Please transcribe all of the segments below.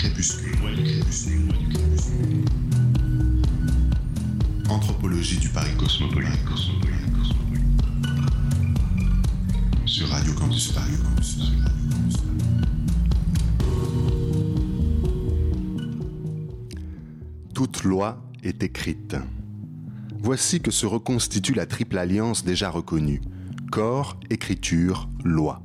crépuscule. Anthropologie du Paris cosmopolite. Sur Radio Campus Paris. Toute loi est écrite. Voici que se reconstitue la triple alliance déjà reconnue. Corps, écriture, loi.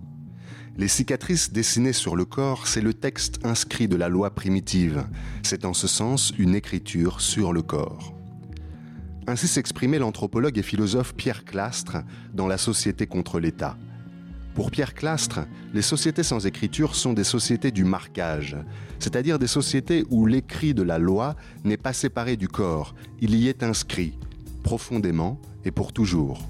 Les cicatrices dessinées sur le corps, c'est le texte inscrit de la loi primitive. C'est en ce sens une écriture sur le corps. Ainsi s'exprimait l'anthropologue et philosophe Pierre Clastre dans La société contre l'État. Pour Pierre Clastre, les sociétés sans écriture sont des sociétés du marquage, c'est-à-dire des sociétés où l'écrit de la loi n'est pas séparé du corps, il y est inscrit, profondément et pour toujours.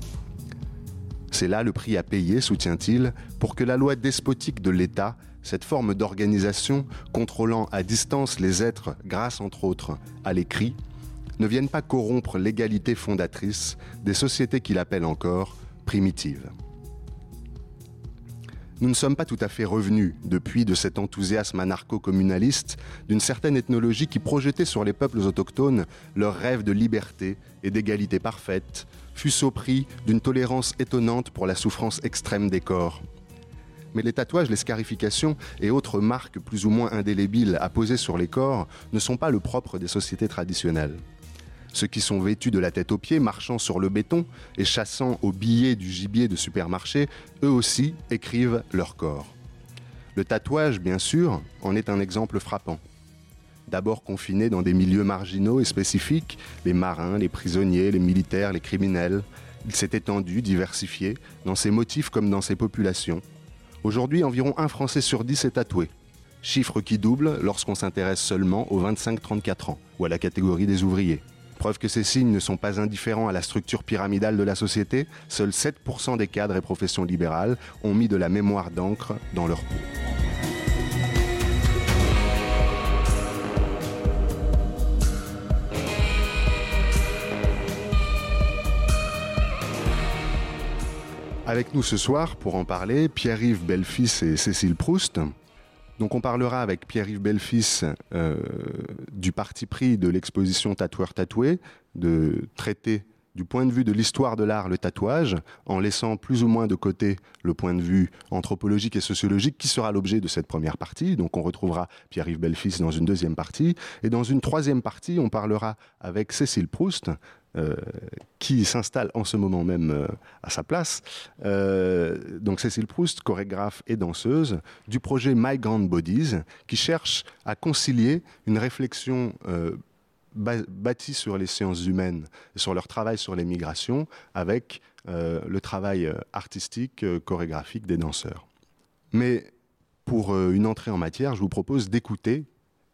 C'est là le prix à payer, soutient-il, pour que la loi despotique de l'État, cette forme d'organisation contrôlant à distance les êtres grâce entre autres à l'écrit, ne vienne pas corrompre l'égalité fondatrice des sociétés qu'il appelle encore primitives. Nous ne sommes pas tout à fait revenus depuis de cet enthousiasme anarcho-communaliste d'une certaine ethnologie qui projetait sur les peuples autochtones leur rêve de liberté et d'égalité parfaite, fût-ce au d'une tolérance étonnante pour la souffrance extrême des corps. Mais les tatouages, les scarifications et autres marques plus ou moins indélébiles à poser sur les corps ne sont pas le propre des sociétés traditionnelles. Ceux qui sont vêtus de la tête aux pieds, marchant sur le béton et chassant au billet du gibier de supermarché, eux aussi écrivent leur corps. Le tatouage, bien sûr, en est un exemple frappant. D'abord confiné dans des milieux marginaux et spécifiques, les marins, les prisonniers, les militaires, les criminels, il s'est étendu, diversifié, dans ses motifs comme dans ses populations. Aujourd'hui, environ un Français sur dix est tatoué. Chiffre qui double lorsqu'on s'intéresse seulement aux 25-34 ans ou à la catégorie des ouvriers. Preuve que ces signes ne sont pas indifférents à la structure pyramidale de la société, seuls 7% des cadres et professions libérales ont mis de la mémoire d'encre dans leur peau. Avec nous ce soir, pour en parler, Pierre-Yves Belfils et Cécile Proust. Donc on parlera avec Pierre-Yves Belfils euh, du parti pris de l'exposition Tatoueur tatoué, de traiter du point de vue de l'histoire de l'art le tatouage, en laissant plus ou moins de côté le point de vue anthropologique et sociologique qui sera l'objet de cette première partie. Donc on retrouvera Pierre-Yves Belfils dans une deuxième partie. Et dans une troisième partie, on parlera avec Cécile Proust, euh, qui s'installe en ce moment même euh, à sa place. Euh, donc Cécile Proust, chorégraphe et danseuse, du projet My Grand Bodies, qui cherche à concilier une réflexion bâtie sur les sciences humaines sur leur travail sur les migrations avec le travail artistique, chorégraphique des danseurs. Mais pour une entrée en matière, je vous propose d'écouter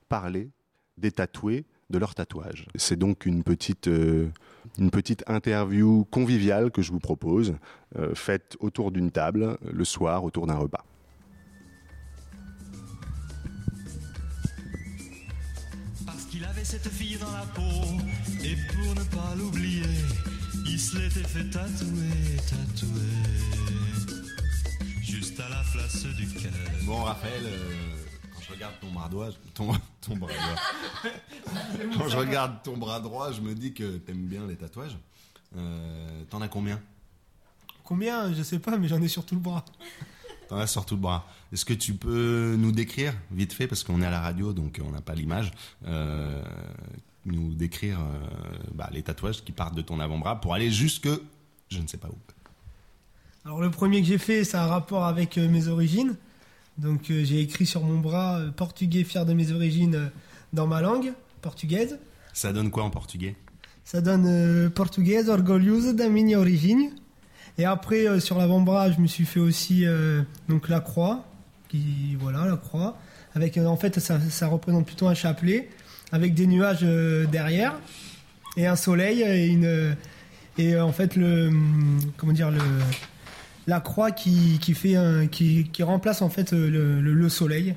parler des tatoués de leur tatouage. C'est donc une petite, une petite interview conviviale que je vous propose, euh, faite autour d'une table, le soir, autour d'un repas. Parce qu'il avait cette fille dans la peau, et pour ne pas l'oublier, il se l'était fait tatouer, tatouer, juste à la place du cœur. Bon, Raphaël, euh, quand je regarde ton droit, ton, ton bras droit. quand je regarde ton bras droit, je me dis que t'aimes bien les tatouages. Euh, T'en as combien? Combien? Je sais pas, mais j'en ai sur tout le bras. T'en as sur tout le bras. Est-ce que tu peux nous décrire, vite fait, parce qu'on est à la radio, donc on n'a pas l'image, euh, nous décrire euh, bah, les tatouages qui partent de ton avant-bras pour aller jusque je ne sais pas où? Alors le premier que j'ai fait, ça a un rapport avec mes origines. Donc euh, j'ai écrit sur mon bras euh, portugais fier de mes origines euh, dans ma langue portugaise. Ça donne quoi en portugais? Ça donne portugaise orgulhoso da minha origine. Et après sur l'avant-bras, je me suis fait aussi donc la croix qui voilà la croix avec en fait ça, ça représente plutôt un chapelet avec des nuages derrière et un soleil et une et en fait le hum, comment dire le la croix qui, remplace en fait le, le, le soleil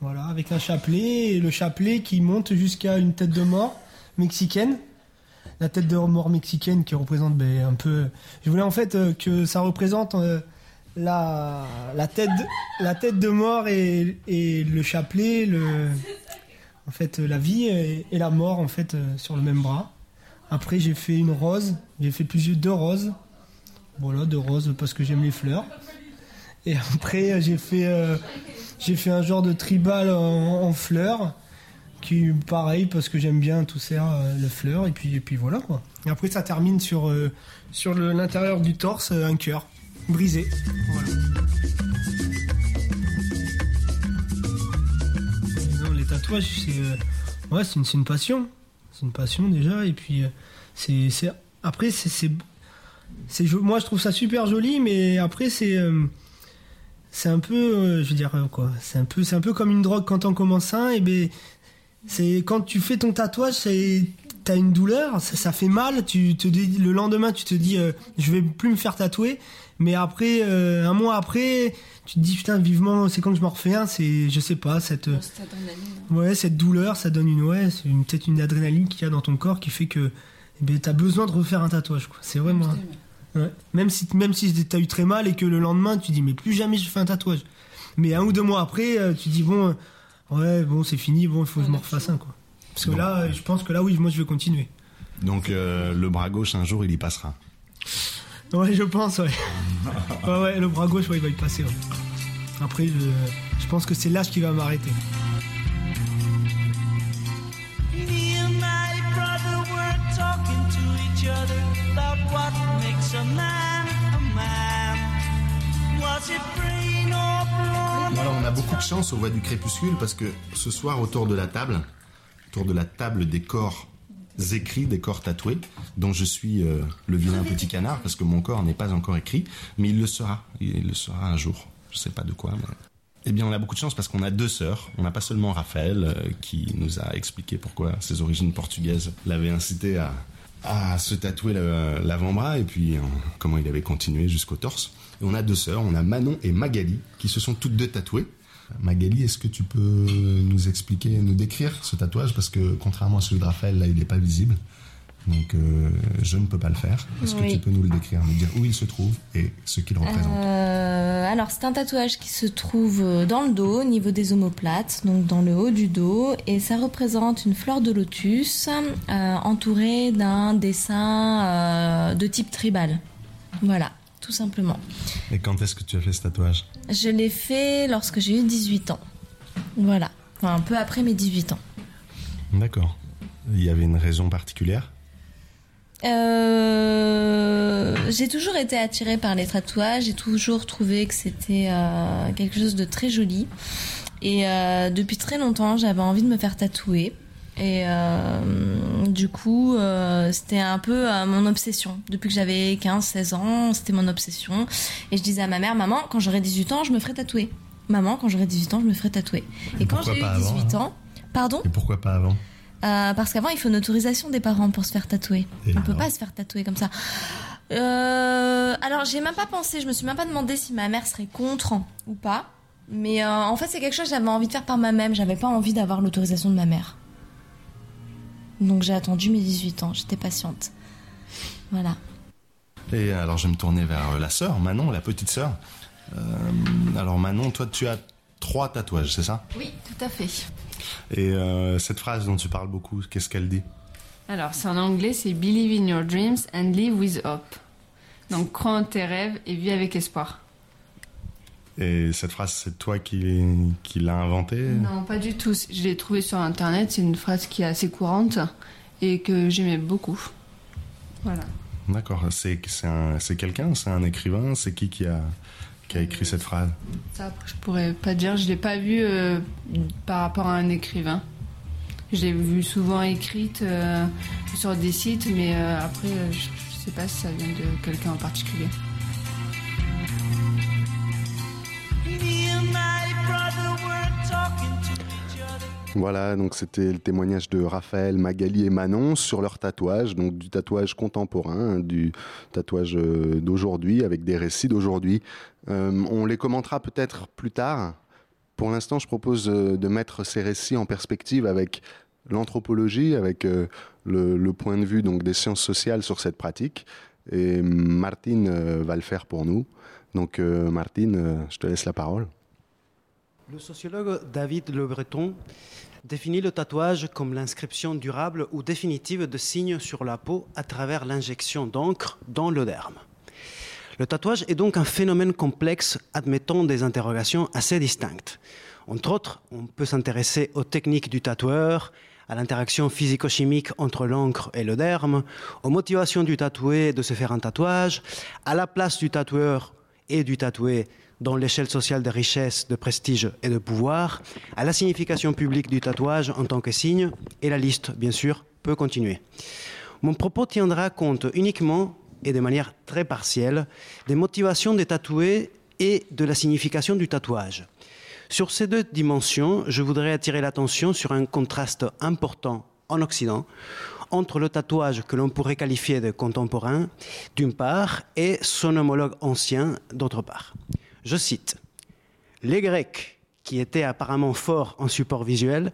voilà avec un chapelet et le chapelet qui monte jusqu'à une tête de mort mexicaine la tête de mort mexicaine qui représente ben, un peu je voulais en fait euh, que ça représente euh, la, tête de, mort et, le chapelet le en fait, la vie et, et la mort, en fait, euh, sur le même bras. Après, j'ai fait une rose. J'ai fait plusieurs deux roses. Voilà, deux roses parce que j'aime les fleurs. Et après, euh, j'ai fait, euh, fait un genre de tribal en, fleurs. Qui pareil parce que j'aime bien tout ça, euh, les fleurs. Et puis, et puis voilà quoi. Et après, ça termine sur, euh, sur le- l'intérieur du torse, un cœur brisé. Les tatouages, c'est une, une passion. C'est une passion déjà. Et puis, c'est- après, c'est c'est moi je trouve ça super joli, mais après c'est euh, c'est un peu, euh, je veux dire euh, quoi, c'est un peu c'est un peu comme une drogue quand on commence un. Et ben c'est quand tu fais ton tatouage, c'est t'as une douleur, ça, ça fait mal. Tu te dis le lendemain, tu te dis euh, je vais plus me faire tatouer. Mais après, un mois après, tu te dis putain vivement, c'est quand que je m'en refais un. C'est je sais pas cette. Ouais, cette douleur, ça donne une ouais, peut-être une adrénaline qu'il y a dans ton corps qui fait que ben, t'as besoin de refaire un tatouage. quoi. C'est vraiment. ouais. Même si même si t'as eu très mal et que le lendemain tu dis mais plus jamais je fais un tatouage. Mais un ou deux mois après, euh, tu dis bon, euh, ouais bon c'est fini, bon il faut que je m'en refasse un quoi. Parce que Bon. là, euh, je pense que là oui, moi je vais continuer. Donc euh, le bras gauche, un jour, il y passera. Ouais, je pense, ouais. ouais, ouais, le bras gauche, ouais, il va y passer. ouais. Après, je, je pense que c'est l'âge qui va m'arrêter. Alors on a beaucoup de chance au Voix du Crépuscule parce que ce soir autour de la table, autour de la table des corps écrits, des corps tatoués, dont je suis euh, le vilain petit canard parce que mon corps n'est pas encore écrit, mais il le sera, il le sera un jour. Je sais pas de quoi. Eh bien, on a beaucoup de chance parce qu'on a deux sœurs. On n'a pas seulement Raphaël euh, qui nous a expliqué pourquoi ses origines portugaises l'avaient incité à, à se tatouer l'avant-bras et puis euh, comment il avait continué jusqu'au torse. Et on a deux sœurs, on a Manon et Magali qui se sont toutes deux tatouées. Magali, est-ce que tu peux nous expliquer, nous décrire ce tatouage? Parce que contrairement à celui de Raphaël, là, il n'est pas visible. Donc, euh, je ne peux pas le faire. Est-ce que tu peux nous le décrire, nous dire où il se trouve et ce qu'il représente Euh, alors, c'est un tatouage qui se trouve euh, dans le dos, au niveau des omoplates, donc dans le haut du dos, et ça représente une fleur de lotus euh, entourée d'un dessin de type tribal. Voilà, tout simplement. Et quand est-ce que tu as fait ce tatouage? Je l'ai fait lorsque j'ai eu 18 ans. Voilà, enfin un peu après mes 18 ans. D'accord. Il y avait une raison particulière? Euh, j'ai toujours été attirée par les tatouages, j'ai toujours trouvé que c'était euh, quelque chose de très joli. Et euh, depuis très longtemps, j'avais envie de me faire tatouer. Et euh, du coup, euh, c'était un peu mon obsession. Depuis que j'avais 15-16 ans, c'était mon obsession. Et je disais à ma mère, maman, quand j'aurai 18 ans, je me ferai tatouer. Maman, quand j'aurai 18 ans, je me ferai tatouer. Et, quand pourquoi j'ai eu pas avant, 18 ans, pardon? Et pourquoi pas avant? Euh, parce qu'avant, il faut une autorisation des parents pour se faire tatouer. Et On peut pas se faire tatouer comme ça. Euh, alors, j'ai même pas pensé, je me suis même pas demandé si ma mère serait contre ou pas. Mais euh, en fait, c'est quelque chose que j'avais envie de faire par moi-même. J'avais pas envie d'avoir l'autorisation de ma mère. Donc j'ai attendu mes 18 ans, j'étais patiente. Voilà. Et alors, je vais me tourner vers euh, la sœur, Manon, la petite sœur. Alors, Manon, toi, tu as trois tatouages, c'est ça? Oui, tout à fait. Et euh, cette phrase dont tu parles beaucoup, qu'est-ce qu'elle dit? Alors, c'est en anglais, c'est Believe in your dreams and live with hope. Donc, crois en tes rêves et vis avec espoir. Et cette phrase, c'est toi qui, qui l'as inventée? Non, pas du tout. Je l'ai trouvée sur Internet. C'est une phrase qui est assez courante et que j'aimais beaucoup. Voilà. D'accord. C'est c'est un- c'est quelqu'un? C'est un écrivain? C'est qui qui a, qui a écrit cette phrase Ça, je pourrais pas dire. Je l'ai pas vue euh, par rapport à un écrivain. Je l'ai vue souvent écrite euh, sur des sites, mais euh, après, je, je sais pas si ça vient de quelqu'un en particulier. Voilà, donc c'était le témoignage de Raphaël, Magali et Manon sur leur tatouage, donc du tatouage contemporain, hein, du tatouage euh, d'aujourd'hui, avec des récits d'aujourd'hui. Euh, on les commentera peut-être plus tard. Pour l'instant, je propose euh, de mettre ces récits en perspective avec l'anthropologie, avec le, point de vue donc des sciences sociales sur cette pratique. Et Martine va le faire pour nous. Donc, Martine, je te laisse la parole. Le sociologue David Le Breton définit le tatouage comme l'inscription durable ou définitive de signes sur la peau à travers l'injection d'encre dans le derme. Le tatouage est donc un phénomène complexe admettant des interrogations assez distinctes. Entre autres, on peut s'intéresser aux techniques du tatoueur, à l'interaction physico-chimique entre l'encre et le derme, aux motivations du tatoué de se faire un tatouage, à la place du tatoueur et du tatoué dans l'échelle sociale de richesse, de prestige et de pouvoir, à la signification publique du tatouage en tant que signe, et la liste, bien sûr, peut continuer. Mon propos tiendra compte uniquement et de manière très partielle des motivations des tatoués et de la signification du tatouage. Sur ces deux dimensions, je voudrais attirer l'attention sur un contraste important en Occident entre le tatouage que l'on pourrait qualifier de contemporain, d'une part, et son homologue ancien, d'autre part. Je cite Les Grecs, qui étaient apparemment forts en support visuel,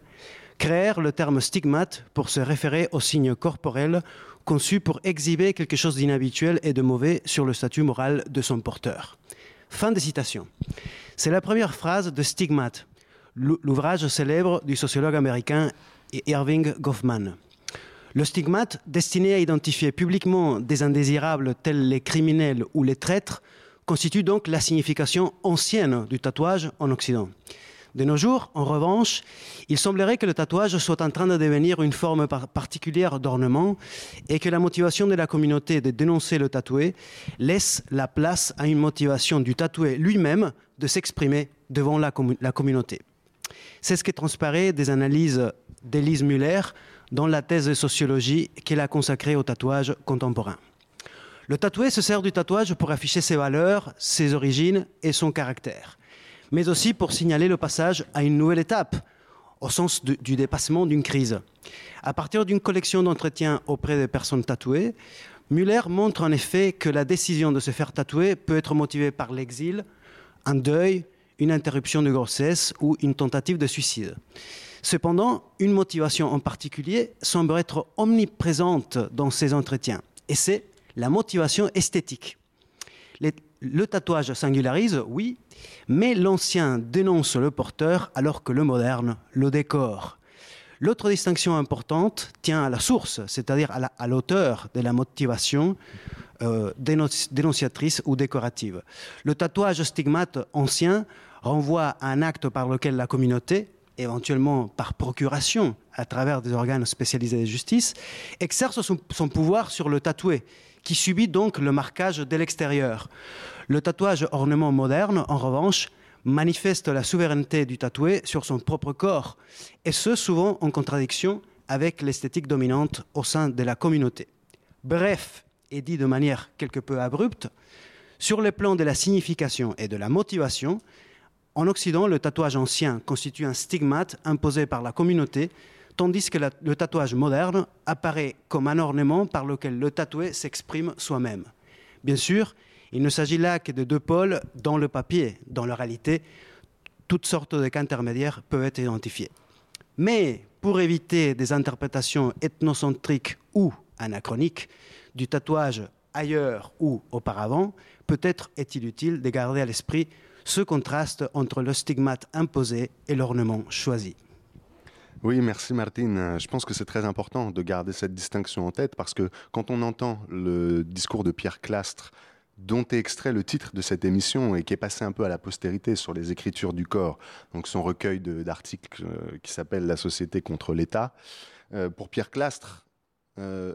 créèrent le terme stigmate pour se référer au signe corporel conçu pour exhiber quelque chose d'inhabituel et de mauvais sur le statut moral de son porteur. Fin de citation. C'est la première phrase de Stigmate, l'ouvrage célèbre du sociologue américain Irving Goffman. Le stigmate, destiné à identifier publiquement des indésirables tels les criminels ou les traîtres, constitue donc la signification ancienne du tatouage en Occident. De nos jours, en revanche, il semblerait que le tatouage soit en train de devenir une forme particulière d'ornement et que la motivation de la communauté de dénoncer le tatoué laisse la place à une motivation du tatoué lui-même de s'exprimer devant la, communauté. C'est ce qui transparaît des analyses d'Élise Muller dans la thèse de sociologie qu'elle a consacrée au tatouage contemporain. Le tatoué se sert du tatouage pour afficher ses valeurs, ses origines et son caractère, mais aussi pour signaler le passage à une nouvelle étape, au sens du dépassement d'une crise. À partir d'une collection d'entretiens auprès des personnes tatouées, Muller montre en effet que la décision de se faire tatouer peut être motivée par l'exil, un deuil, une interruption de grossesse ou une tentative de suicide. Cependant, une motivation en particulier semble être omniprésente dans ces entretiens, et c'est la motivation esthétique. Le tatouage singularise, oui, mais l'ancien dénonce le porteur alors que le moderne le décore. L'autre distinction importante tient à la source, c'est-à-dire à l'auteur de la motivation euh, dénonciatrice ou décorative. Le tatouage stigmate ancien renvoie à un acte par lequel la communauté, éventuellement par procuration à travers des organes spécialisés de justice, exerce son pouvoir sur le tatoué, qui subit donc le marquage de l'extérieur. Le tatouage ornement moderne, en revanche, manifeste la souveraineté du tatoué sur son propre corps, et ce souvent en contradiction avec l'esthétique dominante au sein de la communauté. Bref, et dit de manière quelque peu abrupte, sur le plan de la signification et de la motivation, en Occident, le tatouage ancien constitue un stigmate imposé par la communauté tandis que le tatouage moderne apparaît comme un ornement par lequel le tatoué s'exprime soi-même. Bien sûr, il ne s'agit là que de deux pôles dans le papier. Dans la réalité, toutes sortes de cas intermédiaires peuvent être identifiés. Mais pour éviter des interprétations ethnocentriques ou anachroniques du tatouage ailleurs ou auparavant, peut-être est-il utile de garder à l'esprit ce contraste entre le stigmate imposé et l'ornement choisi. Oui, merci Martine. Je pense que c'est très important de garder cette distinction en tête parce que quand on entend le discours de Pierre Clastre, dont est extrait le titre de cette émission et qui est passé un peu à la postérité sur les écritures du corps, donc son recueil d'articles euh, qui s'appelle La société contre l'État, euh, pour Pierre Clastre, euh,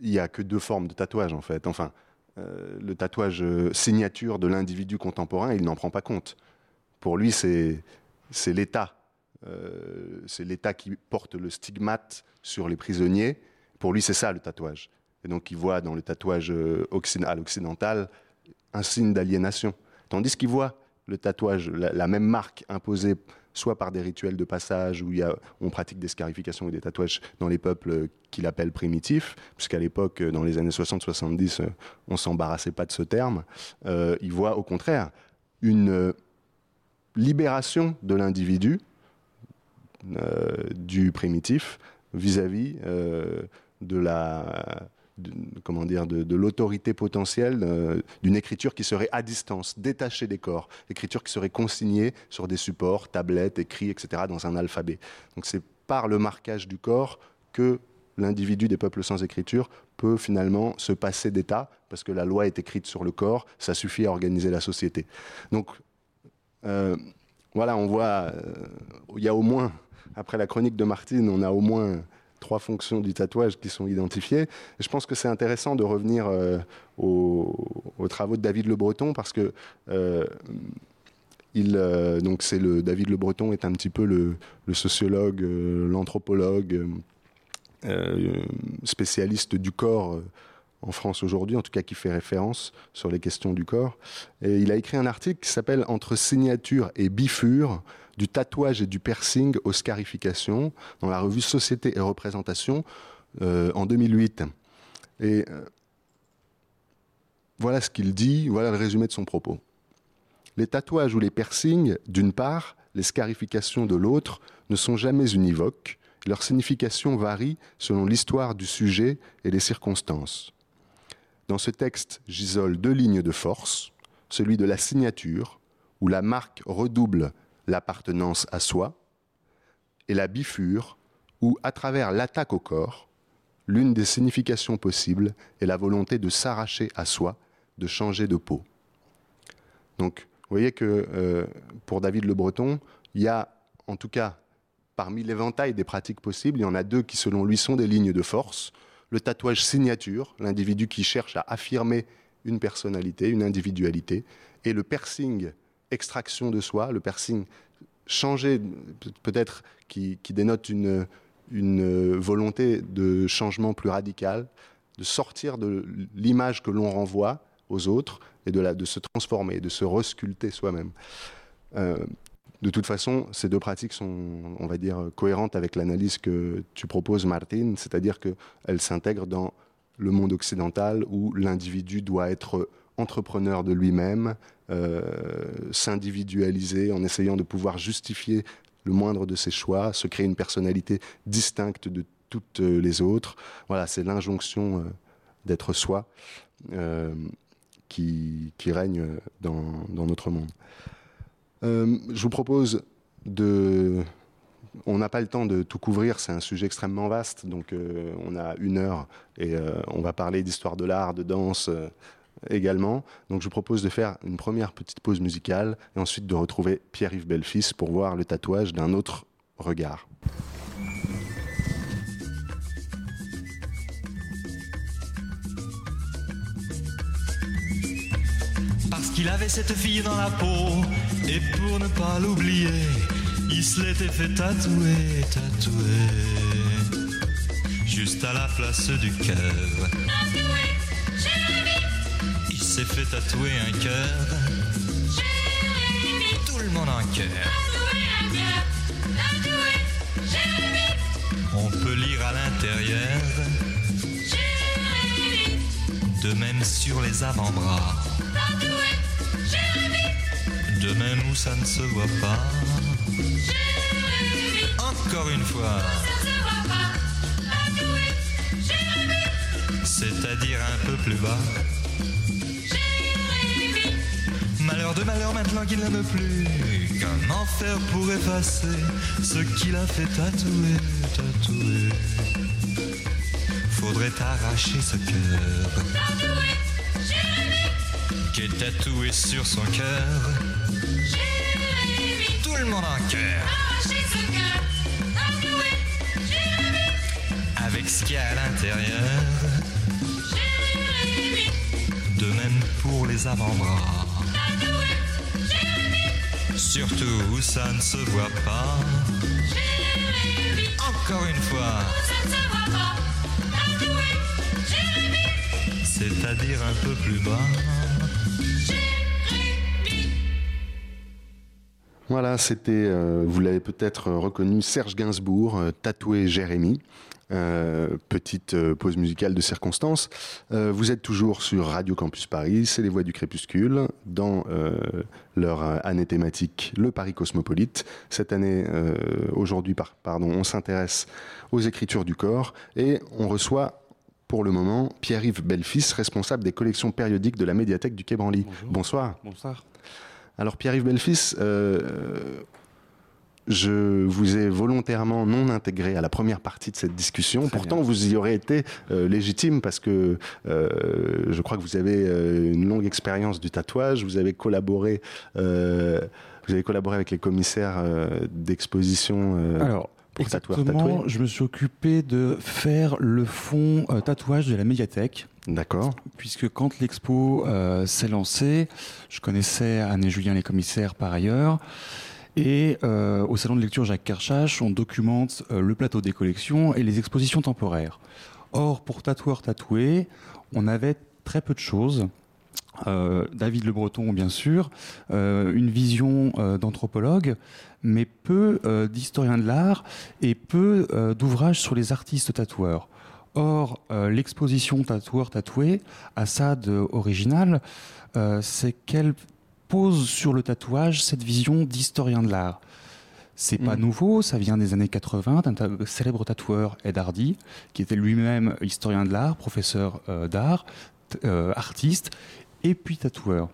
il n'y a que deux formes de tatouage en fait. Enfin, euh, le tatouage euh, signature de l'individu contemporain, il n'en prend pas compte. Pour lui, c'est l'État euh, c'est l'État qui porte le stigmate sur les prisonniers. Pour lui, c'est ça le tatouage. Et donc, il voit dans le tatouage euh, occidental un signe d'aliénation. Tandis qu'il voit le tatouage, la, même marque imposée soit par des rituels de passage où il y a, on pratique des scarifications ou des tatouages dans les peuples qu'il appelle primitifs, puisqu'à l'époque, dans les années 60-70, on s'embarrassait pas de ce terme. Euh, il voit au contraire une libération de l'individu euh, du primitif vis-à-vis -vis, euh, de la comment dire, de, l'autorité potentielle euh, d'une écriture qui serait à distance, détachée des corps, écriture qui serait consignée sur des supports, tablettes, écrits, etc., dans un alphabet. Donc c'est par le marquage du corps que l'individu des peuples sans écriture peut finalement se passer d'état, parce que la loi est écrite sur le corps, ça suffit à organiser la société. Donc euh, voilà, on voit, euh, il y a au moins, après la chronique de Martine, on a au moins trois fonctions du tatouage qui sont identifiées. Et je pense que c'est intéressant de revenir euh, aux, aux, travaux de David Le Breton parce que euh, David Le Breton est un petit peu le sociologue, l'anthropologue spécialiste du corps en France aujourd'hui, en tout cas qui fait référence sur les questions du corps. Il a écrit un article qui s'appelle Entre signature et bifure, du tatouage et du piercing aux scarifications, dans la revue Société et Représentation euh, en 2008. Et euh, voilà ce qu'il dit, voilà le résumé de son propos. Les tatouages ou les piercings, d'une part, les scarifications de l'autre, ne sont jamais univoques. Leur signification varie selon l'histoire du sujet et les circonstances. Dans ce texte, j'isole deux lignes de force, celui de la signature, où la marque redouble l'appartenance à soi, et la bifure, où, à travers l'attaque au corps, l'une des significations possibles est la volonté de s'arracher à soi, de changer de peau. Donc, vous voyez que euh, pour David Le Breton, il y a, en tout cas, parmi l'éventail des pratiques possibles, il y en a deux qui, selon lui, sont des lignes de force. Le tatouage signature, l'individu qui cherche à affirmer une personnalité, une individualité, et le piercing extraction de soi, le piercing changé, peut-être qui, dénote une, volonté de changement plus radical, de sortir de l'image que l'on renvoie aux autres et de se transformer, de se resculpter soi-même. Euh, de toute façon, ces deux pratiques sont, on va dire, cohérentes avec l'analyse que tu proposes, Martine, c'est-à-dire qu'elles s'intègrent dans le monde occidental où l'individu doit être entrepreneur de lui-même, euh, s'individualiser en essayant de pouvoir justifier le moindre de ses choix, se créer une personnalité distincte de toutes les autres. Voilà, c'est l'injonction euh, d'être soi euh, qui, règne dans, notre monde. Euh, je vous propose de... On n'a pas le temps de tout couvrir, c'est un sujet extrêmement vaste, donc euh, on a une heure et euh, on va parler d'histoire de l'art, de danse également. Donc je vous propose de faire une première petite pause musicale et ensuite de retrouver Pierre-Yves Belfils pour voir le tatouage d'un autre regard. Qu'il avait cette fille dans la peau et pour ne pas l'oublier, il se l'était fait tatouer, tatouer, juste à la place du cœur. Il s'est fait tatouer un cœur. Tout le monde un cœur. On peut lire à l'intérieur. De même sur les avant-bras. De même où ça ne se voit pas. Encore une fois. C'est-à-dire un peu plus bas. Malheur de malheur maintenant qu'il n'aime plus. Comment faire pour effacer ce qu'il a fait tatouer, tatouer? Faudrait arracher ce cœur. Qui est tatoué sur son cœur. Tout le monde un cœur. Avec ce qu'il y a à l'intérieur. De même pour les avant-bras. Surtout où ça ne se voit pas. Encore une fois. C'est-à-dire un peu plus bas. Voilà, c'était, euh, vous l'avez peut-être reconnu, Serge Gainsbourg, euh, tatoué Jérémy. Euh, petite pause musicale de circonstance. Vous êtes toujours sur Radio Campus Paris, c'est les voix du crépuscule, dans leur année thématique, le Paris cosmopolite. Cette année, aujourd'hui, par, pardon, on s'intéresse aux écritures du corps et on reçoit pour le moment Pierre-Yves Belfils, responsable des collections périodiques de la médiathèque du Quai Branly. Bonsoir. Bonsoir. Alors Pierre-Yves Belfils, euh, je vous ai volontairement non intégré à la première partie de cette discussion. Très Pourtant, bien. vous y aurez été euh, légitime parce que euh, je crois que vous avez une longue expérience du tatouage. Vous avez collaboré, vous avez collaboré avec les commissaires d'exposition. Alors, pour exactement, je me suis occupé de faire le fond euh, tatouage de la médiathèque. D'accord. Puisque quand l'expo euh, s'est lancée, je connaissais Anne et Julien les commissaires par ailleurs. Et euh, au salon de lecture Jacques Kershach, on documente le plateau des collections et les expositions temporaires. Or, pour tatoueurs tatoués, on avait très peu de choses. Euh, David Le Breton, bien sûr, euh, une vision euh, d'anthropologue, mais peu d'historiens de l'art et peu d'ouvrages sur les artistes tatoueurs. Or, l'exposition tatoueur tatoué, à ça de original, c'est qu'elle pose sur le tatouage cette vision d'historien de l'art. C'est pas Mhm. nouveau, ça vient des années 80 d'un ta- célèbre tatoueur Ed Hardy, qui était lui-même historien de l'art, professeur d'art, euh, artiste, et puis tatoueur,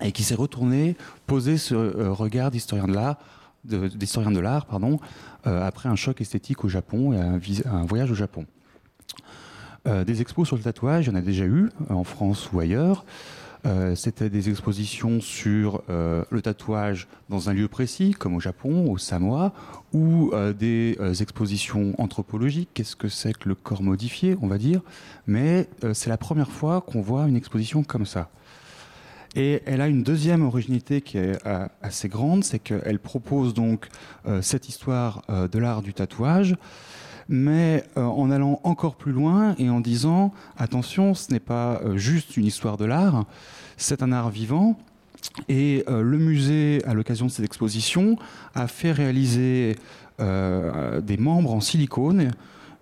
et qui s'est retourné poser ce euh, regard d'historien de l'art, de- d'historien de l'art, pardon, euh, après un choc esthétique au Japon et un, un voyage au Japon. Euh, des expos sur le tatouage, il y en a déjà eu en France ou ailleurs. C'était des expositions sur le tatouage dans un lieu précis, comme au Japon, au Samoa, ou des expositions anthropologiques. Qu'est-ce que c'est que le corps modifié, on va dire Mais c'est la première fois qu'on voit une exposition comme ça. Et elle a une deuxième originalité qui est euh, assez grande, c'est qu'elle propose donc euh, cette histoire euh, de l'art du tatouage, mais en allant encore plus loin et en disant attention, ce n'est pas juste une histoire de l'art, c'est un art vivant. Et le musée, à l'occasion de cette exposition, a fait réaliser des membres en silicone.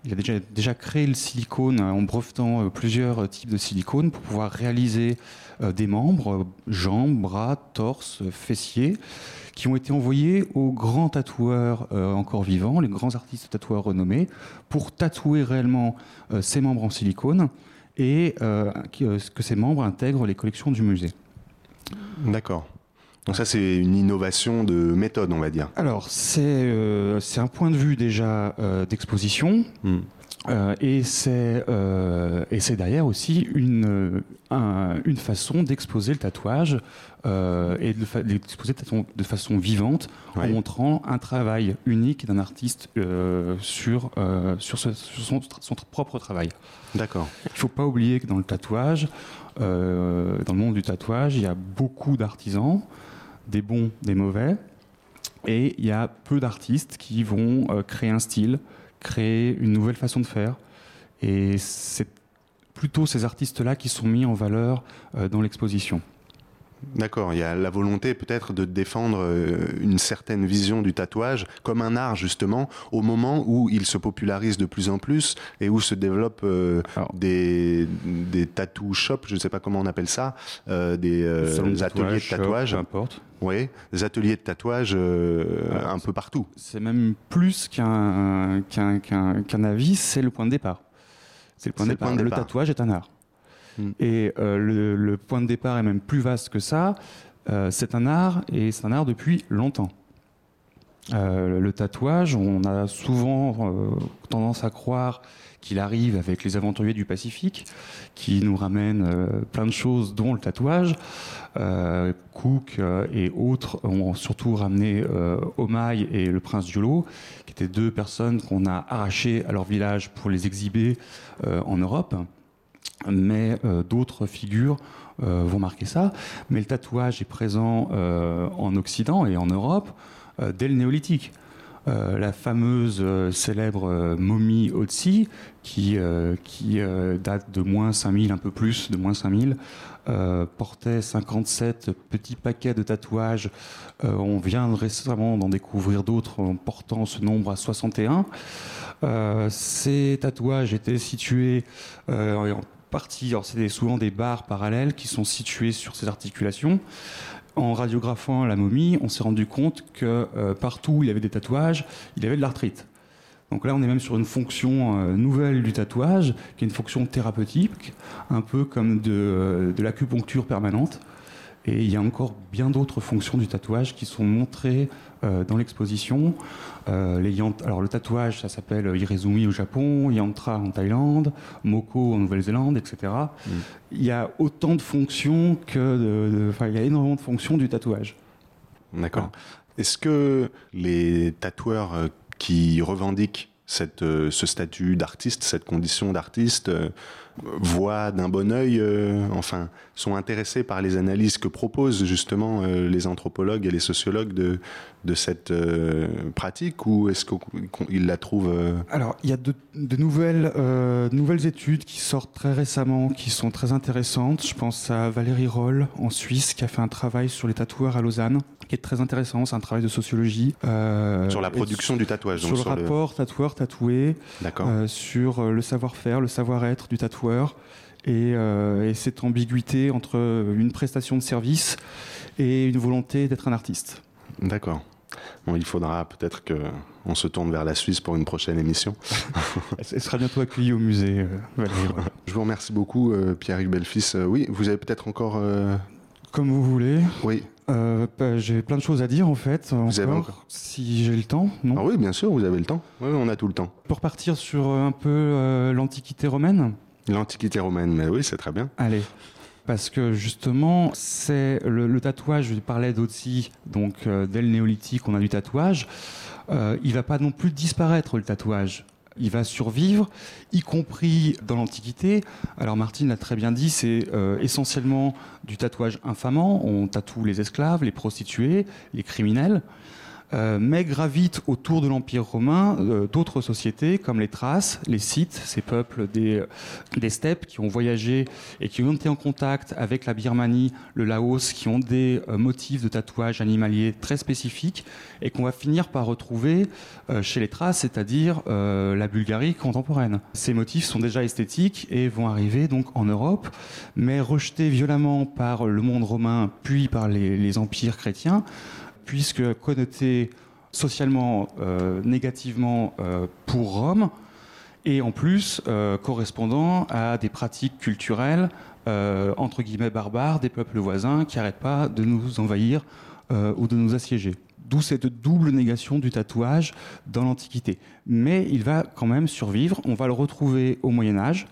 Il a déjà, créé le silicone en brevetant plusieurs types de silicone pour pouvoir réaliser des membres, euh, jambes, bras, torse, euh, fessiers, qui ont été envoyés aux grands tatoueurs euh, encore vivants, les grands artistes tatoueurs renommés, pour tatouer réellement euh, ces membres en silicone et euh, euh, que ces membres intègrent les collections du musée. D'accord. Donc ça, c'est une innovation de méthode, on va dire. Alors, c'est euh, un point de vue déjà euh, d'exposition. Hmm. Euh, et c'est euh, et c'est derrière aussi une, un- une façon d'exposer le tatouage euh, et de le fa- d'exposer de façon, vivante en montrant un travail unique d'un artiste euh, sur, sur, ce- sur son, son propre travail. D'accord. Il ne faut pas oublier que dans le tatouage, dans le monde du tatouage, il y a beaucoup d'artisans, des bons, des mauvais, et il y a peu d'artistes qui vont créer un style, créer une nouvelle façon de faire. Et c'est plutôt ces artistes-là qui sont mis en valeur euh, dans l'exposition. D'accord, il y a la volonté peut-être de défendre euh, une certaine vision du tatouage comme un art justement au moment où il se popularise de plus en plus et où se développent euh, des, des tattoo shops, je ne sais pas comment on appelle ça, euh, des euh, de ateliers de shop, tatouage, peu importe. oui, des ateliers de tatouage un peu partout. C'est même plus qu'un qu'un avis, c'est le point de départ. C'est le point de C'est le départ. point de Le départ. tatouage est un art. Hmm. Et euh, le, point de départ est même plus vaste que ça. Euh, c'est un art et c'est un art depuis longtemps. Euh, le tatouage, on a souvent tendance à croire qu'il arrive avec les aventuriers du Pacifique, qui nous ramènent plein de choses, dont le tatouage. Cook et autres ont surtout ramené Omaï et le prince Diolo, qui étaient deux personnes qu'on a arrachées à leur village pour les exhiber en Europe. Mais euh, d'autres figures euh, vont marquer ça. Mais le tatouage est présent euh, en Occident et en Europe dès le néolithique. Euh, la fameuse euh, célèbre euh, momie Otzi, qui, qui date de moins 5000, un peu plus de moins 5000, euh, portait 57 petits paquets de tatouages. On vient récemment d'en découvrir d'autres en portant ce nombre à 61. Euh, ces tatouages étaient situés en partie, alors c'était souvent des barres parallèles qui sont situées sur ces articulations. En radiographant la momie, on s'est rendu compte que euh, partout où il avait des tatouages, il avait de l'arthrite. Donc là, on est même sur une fonction euh, nouvelle du tatouage, qui est une fonction thérapeutique, un peu comme de, euh, de l'acupuncture permanente. Et il y a encore bien d'autres fonctions du tatouage qui sont montrées euh, dans l'exposition. Euh, les yant- alors le tatouage, ça s'appelle Irezumi au Japon, Yantra en Thaïlande, Moko en Nouvelle-Zélande, etc. Il y a autant de fonctions que, de- de- enfin, il y a énormément de fonctions du tatouage. D'accord. Est-ce que les tatoueurs euh, qui revendiquent cette, ce statut d'artiste, cette condition d'artiste, voient d'un bon œil, euh, enfin, sont intéressés par les analyses que proposent justement euh, les anthropologues et les sociologues de, de cette euh, pratique, ou est-ce qu'ils la trouvent euh, Alors, il y a de, de nouvelles, nouvelles études qui sortent très récemment, qui sont très intéressantes. Je pense à Valérie Roll, en Suisse, qui a fait un travail sur les tatoueurs à Lausanne, qui est très intéressant. C'est un travail de sociologie. sur la production du tatouage Sur donc le rapport tatoueur-tatoué, sur le savoir-faire, le savoir-être du et, euh, et cette ambiguïté entre une prestation de service et une volonté d'être un artiste. D'accord. Bon, il faudra peut-être que on se tourne vers la Suisse pour une prochaine émission. Elle sera bientôt accueillie au musée, euh, Valérie. Je vous remercie beaucoup, euh, Pierre-Yves Belfils. Euh, oui, vous avez peut-être encore. Comme vous voulez. Oui. Euh, bah, j'ai plein de choses à dire en fait. Vous avez encore, Si j'ai le temps, non? Ah oui, bien sûr, vous avez le temps. Oui, on a tout le temps. Pour partir sur un peu euh, l'Antiquité romaine L'Antiquité romaine, mais oui, c'est très bien. Allez. Parce que justement, c'est le, tatouage, je parlais d'Otsi, donc euh, dès le néolithique, on a du tatouage. Euh, il va pas non plus disparaître le tatouage. Il va survivre, y compris dans l'Antiquité. Alors Martine l'a très bien dit, c'est euh, essentiellement du tatouage infamant. On tatoue les esclaves, les prostituées, les criminels. Euh, mais gravitent autour de l'Empire romain euh, d'autres sociétés comme les Thraces, les Scythes, ces peuples des, des steppes qui ont voyagé et qui ont été en contact avec la Birmanie, le Laos, qui ont des euh, motifs de tatouage animalier très spécifiques et qu'on va finir par retrouver euh, chez les Thraces, c'est-à-dire euh, la Bulgarie contemporaine. Ces motifs sont déjà esthétiques et vont arriver donc en Europe, mais rejetés violemment par le monde romain puis par les, les empires chrétiens puisque connoté socialement euh, négativement euh, pour Rome, et en plus euh, correspondant à des pratiques culturelles entre guillemets barbares des peuples voisins qui n'arrêtent pas de nous envahir ou de nous assiéger. D'où cette double négation du tatouage dans l'Antiquité. Mais il va quand même survivre. On va le retrouver au Moyen Âge.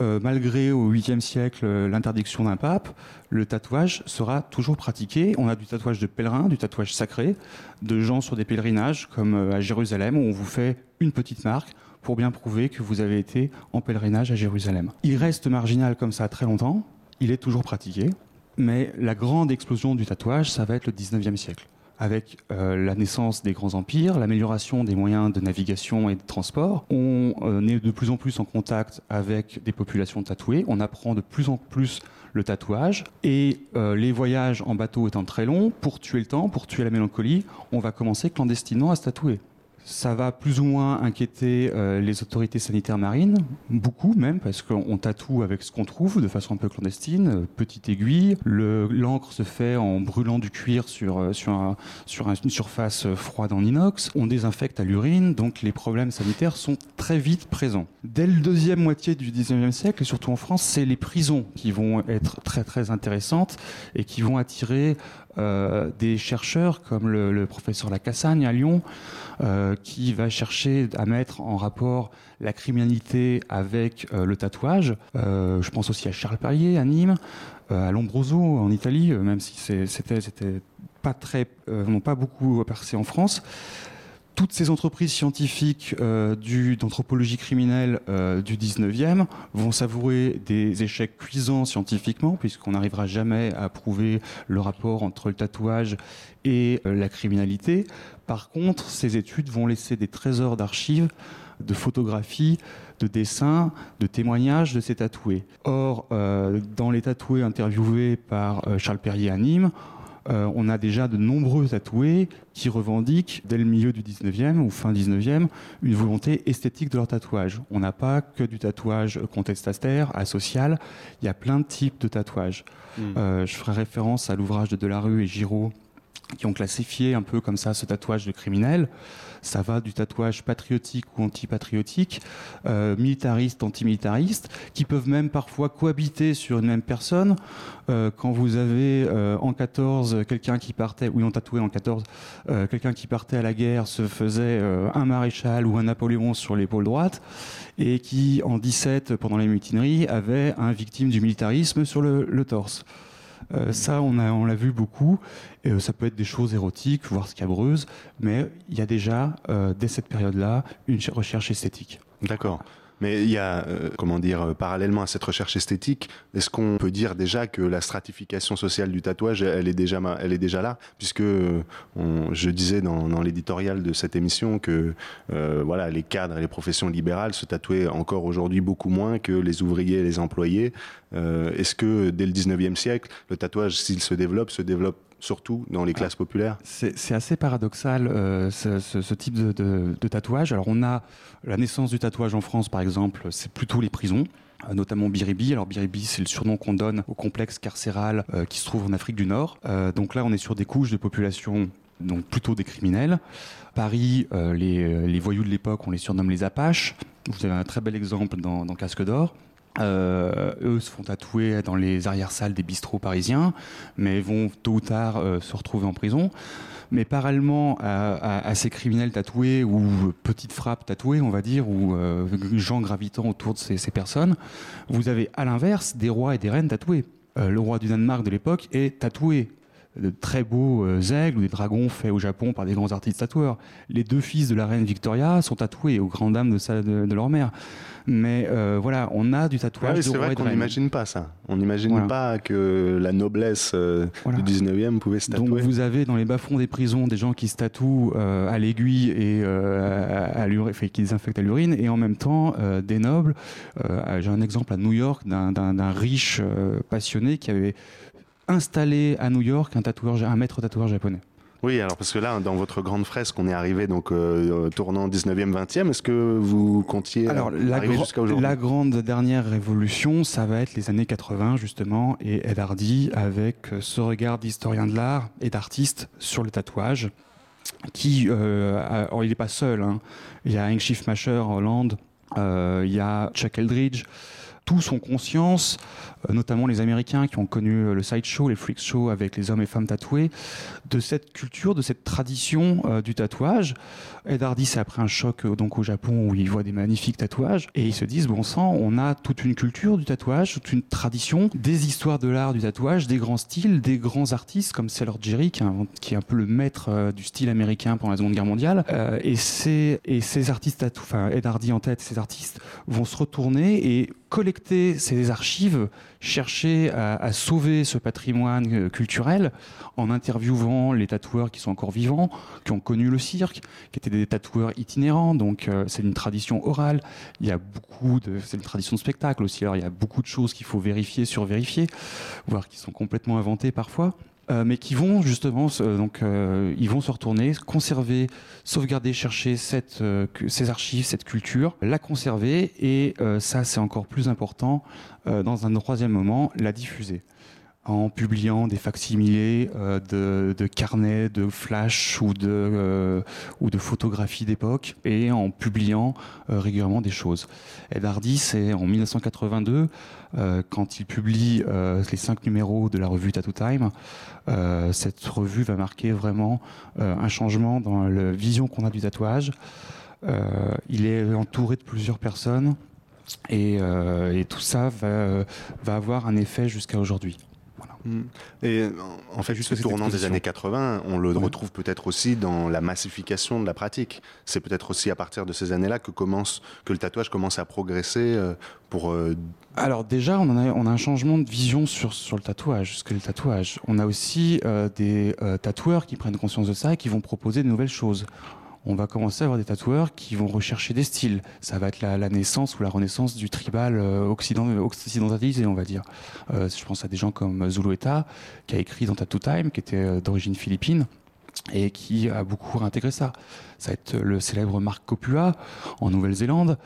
Euh, malgré au 8e siècle euh, l'interdiction d'un pape, le tatouage sera toujours pratiqué. On a du tatouage de pèlerins, du tatouage sacré, de gens sur des pèlerinages, comme euh, à Jérusalem, où on vous fait une petite marque pour bien prouver que vous avez été en pèlerinage à Jérusalem. Il reste marginal comme ça très longtemps, il est toujours pratiqué, mais la grande explosion du tatouage, ça va être le 19e siècle avec euh, la naissance des grands empires, l'amélioration des moyens de navigation et de transport. On euh, est de plus en plus en contact avec des populations tatouées, on apprend de plus en plus le tatouage, et euh, les voyages en bateau étant très longs, pour tuer le temps, pour tuer la mélancolie, on va commencer clandestinement à se tatouer. Ça va plus ou moins inquiéter euh, les autorités sanitaires marines, beaucoup même, parce qu'on tatoue avec ce qu'on trouve de façon un peu clandestine, euh, petite aiguille. Le- L'encre se fait en brûlant du cuir sur, euh, sur, un- sur un- une surface froide en inox. On désinfecte à l'urine, donc les problèmes sanitaires sont très vite présents. Dès le deuxième moitié du 19e siècle, et surtout en France, c'est les prisons qui vont être très très intéressantes et qui vont attirer euh, des chercheurs comme le, professeur Lacassagne à Lyon, euh, qui va chercher à mettre en rapport la criminalité avec euh, le tatouage. Je pense aussi à Charles Perrier à Nîmes, à Lombroso en Italie, même si c'était pas très, n'ont pas beaucoup percé en France. Toutes ces entreprises scientifiques euh, d'anthropologie criminelle euh, du 19e vont savourer des échecs cuisants scientifiquement, puisqu'on n'arrivera jamais à prouver le rapport entre le tatouage et euh, la criminalité. Par contre, ces études vont laisser des trésors d'archives, de photographies, de dessins, de témoignages de ces tatoués. Or, dans les tatoués interviewés par Charles Perrier à Nîmes, euh, on a déjà de nombreux tatoués qui revendiquent, dès le milieu du 19e ou fin 19e, une volonté esthétique de leur tatouage. On n'a pas que du tatouage contestataire, asocial, il y a plein de types de tatouages. Mm. Euh, je ferai référence à l'ouvrage de Delarue et Giraud qui ont classifié un peu comme ça ce tatouage de criminel. Ça va du tatouage patriotique ou antipatriotique, euh, militariste, antimilitariste, qui peuvent même parfois cohabiter sur une même personne. Euh, quand vous avez euh, en 14 quelqu'un qui partait, oui on tatoué en 14, euh, quelqu'un qui partait à la guerre se faisait un maréchal ou un Napoléon sur l'épaule droite, et qui en 17 pendant les mutineries avait un victime du militarisme sur le torse. Euh, ça, on l'a vu beaucoup. Euh, ça peut être des choses érotiques, voire scabreuses, mais il y a déjà, euh, dès cette période-là, une ch- recherche esthétique. D'accord. Mais il y a, euh, comment dire, euh, parallèlement à cette recherche esthétique, est-ce qu'on peut dire déjà que la stratification sociale du tatouage, elle est déjà, là, puisque euh, je disais dans, l'éditorial de cette émission que voilà, les cadres et les professions libérales se tatouaient encore aujourd'hui beaucoup moins que les ouvriers et les employés. Est-ce que dès le 19e siècle, le tatouage, s'il se développe, se développe surtout dans les classes populaires C'est assez paradoxal euh, ce, ce- ce type de, de- de tatouage. Alors on a la naissance du tatouage en France, par exemple, c'est plutôt les prisons. euh, Notamment Biribi. Alors Biribi, c'est le surnom qu'on donne au complexe carcéral euh, qui se trouve en Afrique du Nord. Euh, donc là, on est sur des couches de population, donc plutôt des criminels. Paris, les, les voyous de l'époque, on les surnomme les Apaches. Vous avez un très bel exemple dans, dans Casque d'Or. Euh, eux se font tatouer dans les arrière-salles des bistrots parisiens, mais vont tôt ou tard euh, se retrouver en prison. Mais parallèlement à, ces criminels tatoués ou petites frappes tatouées, on va dire, ou euh, gens gravitant autour de ces, personnes, vous avez à l'inverse des rois et des reines tatoués. Euh, le roi du Danemark de l'époque est tatoué. De très beaux aigles ou des dragons faits au Japon par des grands artistes tatoueurs. Les deux fils de la reine Victoria sont tatoués aux grandes dames de leur mère. Mais euh, voilà, on a du Ah tatouage oui, de c'est vrai qu'on n'imagine pas ça. On n'imagine Voilà. pas que la noblesse euh, Voilà. du 19e pouvait se Donc tatouer. vous avez dans les bas-fonds des prisons des gens qui se tatouent euh, à l'aiguille et à, à l'urine, qui désinfectent à l'urine, et en même temps des nobles. J'ai un exemple à New York d'un- riche passionné qui avait installé à New York un tatoueur, un maître tatoueur japonais. Oui, alors parce que là, dans votre grande fresque, on est arrivé donc euh, euh, tournant 19e, 20e. Est-ce que vous comptiez Alors euh, la, arriver jusqu'à aujourd'hui la grande dernière révolution, ça va être les années 80 justement, et Ed Hardy avec ce regard d'historien de l'art et d'artiste sur le tatouage, qui, euh, a- alors il n'est pas seul, hein. il y a Hank Schiffmacher en Hollande, euh, il y a Chuck Eldridge, tous ont conscience, notamment les Américains qui ont connu euh, le sideshow, les freak shows avec les hommes et femmes tatoués, de cette culture, de cette tradition euh, du tatouage. Ed Hardy, c'est après un choc euh, donc au Japon où il voit des magnifiques tatouages et ils se disent bon sang, on a toute une culture du tatouage, toute une tradition, des histoires de l'art du tatouage, des grands styles, des grands artistes comme Sailor Jerry qui, qui est un peu le maître du style américain pendant la Seconde Guerre mondiale. Et ces et ces artistes tatou, enfin Ed Hardy en tête, ces artistes vont se retourner et collecter ces archives, chercher à, à sauver ce patrimoine euh, culturel en interviewant les tatoueurs qui sont encore vivants, qui ont connu le cirque, qui étaient des tatoueurs itinérants. Donc euh, c'est une tradition orale. Il y a beaucoup de, c'est une tradition de spectacle aussi. Alors il y a beaucoup de choses qu'il faut vérifier, survérifier, voire qui sont complètement inventées parfois. Euh, mais qui vont justement, euh, donc, euh, ils vont se retourner, conserver, sauvegarder, chercher cette, euh, ces archives, cette culture, la conserver, et euh, ça, c'est encore plus important, dans un troisième moment, la diffuser en publiant des facsimilés euh, de, carnets, de flash ou de, euh, ou de photographies d'époque et en publiant euh, régulièrement des choses. Ed Hardy, c'est en 1982, euh, quand il publie les cinq numéros de la revue Tattoo Time, cette revue va marquer vraiment un changement dans la vision qu'on a du tatouage. Il est entouré de plusieurs personnes et, tout ça va avoir un effet jusqu'à aujourd'hui. Mm. Et en fait, Juste ce tournant des années 80, on le retrouve peut-être aussi dans la massification de la pratique. C'est peut-être aussi à partir de ces années-là que commence, que le tatouage commence à progresser euh, pour. euh, Alors déjà, on, en a, on a un changement de vision sur, sur le tatouage, ce que le tatouage. On a aussi euh, des euh, tatoueurs qui prennent conscience de ça et qui vont proposer de nouvelles choses. On va commencer à avoir des tatoueurs qui vont rechercher des styles. Ça va être la, la naissance ou la renaissance du tribal euh, occident, occidentalisé, on va dire. Euh, je pense à des gens comme Zulueta, qui a écrit dans Tattoo Time, qui était euh, d'origine philippine et qui a beaucoup réintégré ça. Ça va être le célèbre Marc Copua en Nouvelle-Zélande,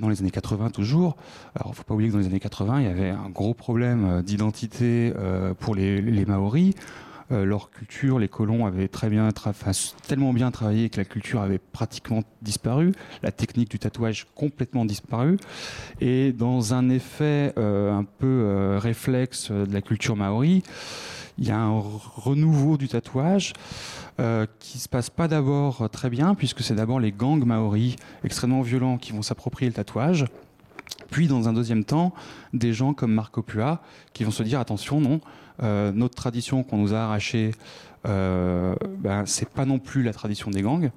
dans les années 80 toujours. Alors, faut pas oublier que dans les années 80, il y avait un gros problème d'identité pour les Maoris. Euh, leur culture, les colons avaient très bien, tellement bien travaillé que la culture avait pratiquement disparu, la technique du tatouage complètement disparu, et dans un effet euh, un peu euh, réflexe de la culture maori, il y a un renouveau du tatouage euh, qui se passe pas d'abord très bien, puisque c'est d'abord les gangs maoris extrêmement violents qui vont s'approprier le tatouage. Puis, dans un deuxième temps, des gens comme Marco Pua qui vont se dire attention, non, euh, notre tradition qu'on nous a arrachée, euh, ben, c'est pas non plus la tradition des gangs.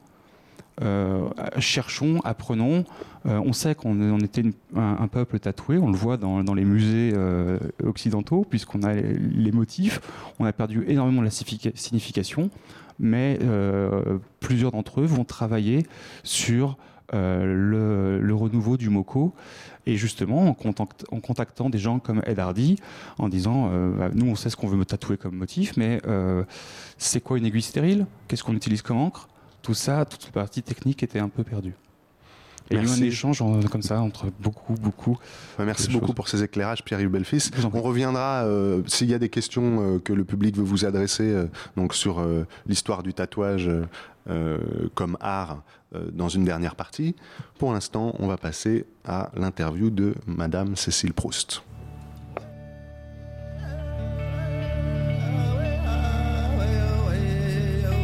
Euh, cherchons, apprenons. Euh, on sait qu'on était un, peuple tatoué, on le voit dans, les musées occidentaux, puisqu'on a les, les motifs. On a perdu énormément de la significa- signification, mais plusieurs d'entre eux vont travailler sur le, le renouveau du Moko. Et justement, en contactant des gens comme Ed Hardy, en disant euh, bah, Nous, on sait ce qu'on veut me tatouer comme motif, mais euh, c'est quoi une aiguille stérile? Qu'est-ce qu'on utilise comme encre? Tout ça, toute la partie technique était un peu perdue. Et il y a eu un échange en- comme ça entre beaucoup, beaucoup. Ouais, Merci beaucoup choses. pour ces éclairages, Pierre-Yves prie. On reviendra euh, s'il y a des questions euh, que le public veut vous adresser euh, donc sur euh, l'histoire du tatouage comme art euh, dans une dernière partie. Pour l'instant, on va passer à l'interview de Madame Cécile Proust.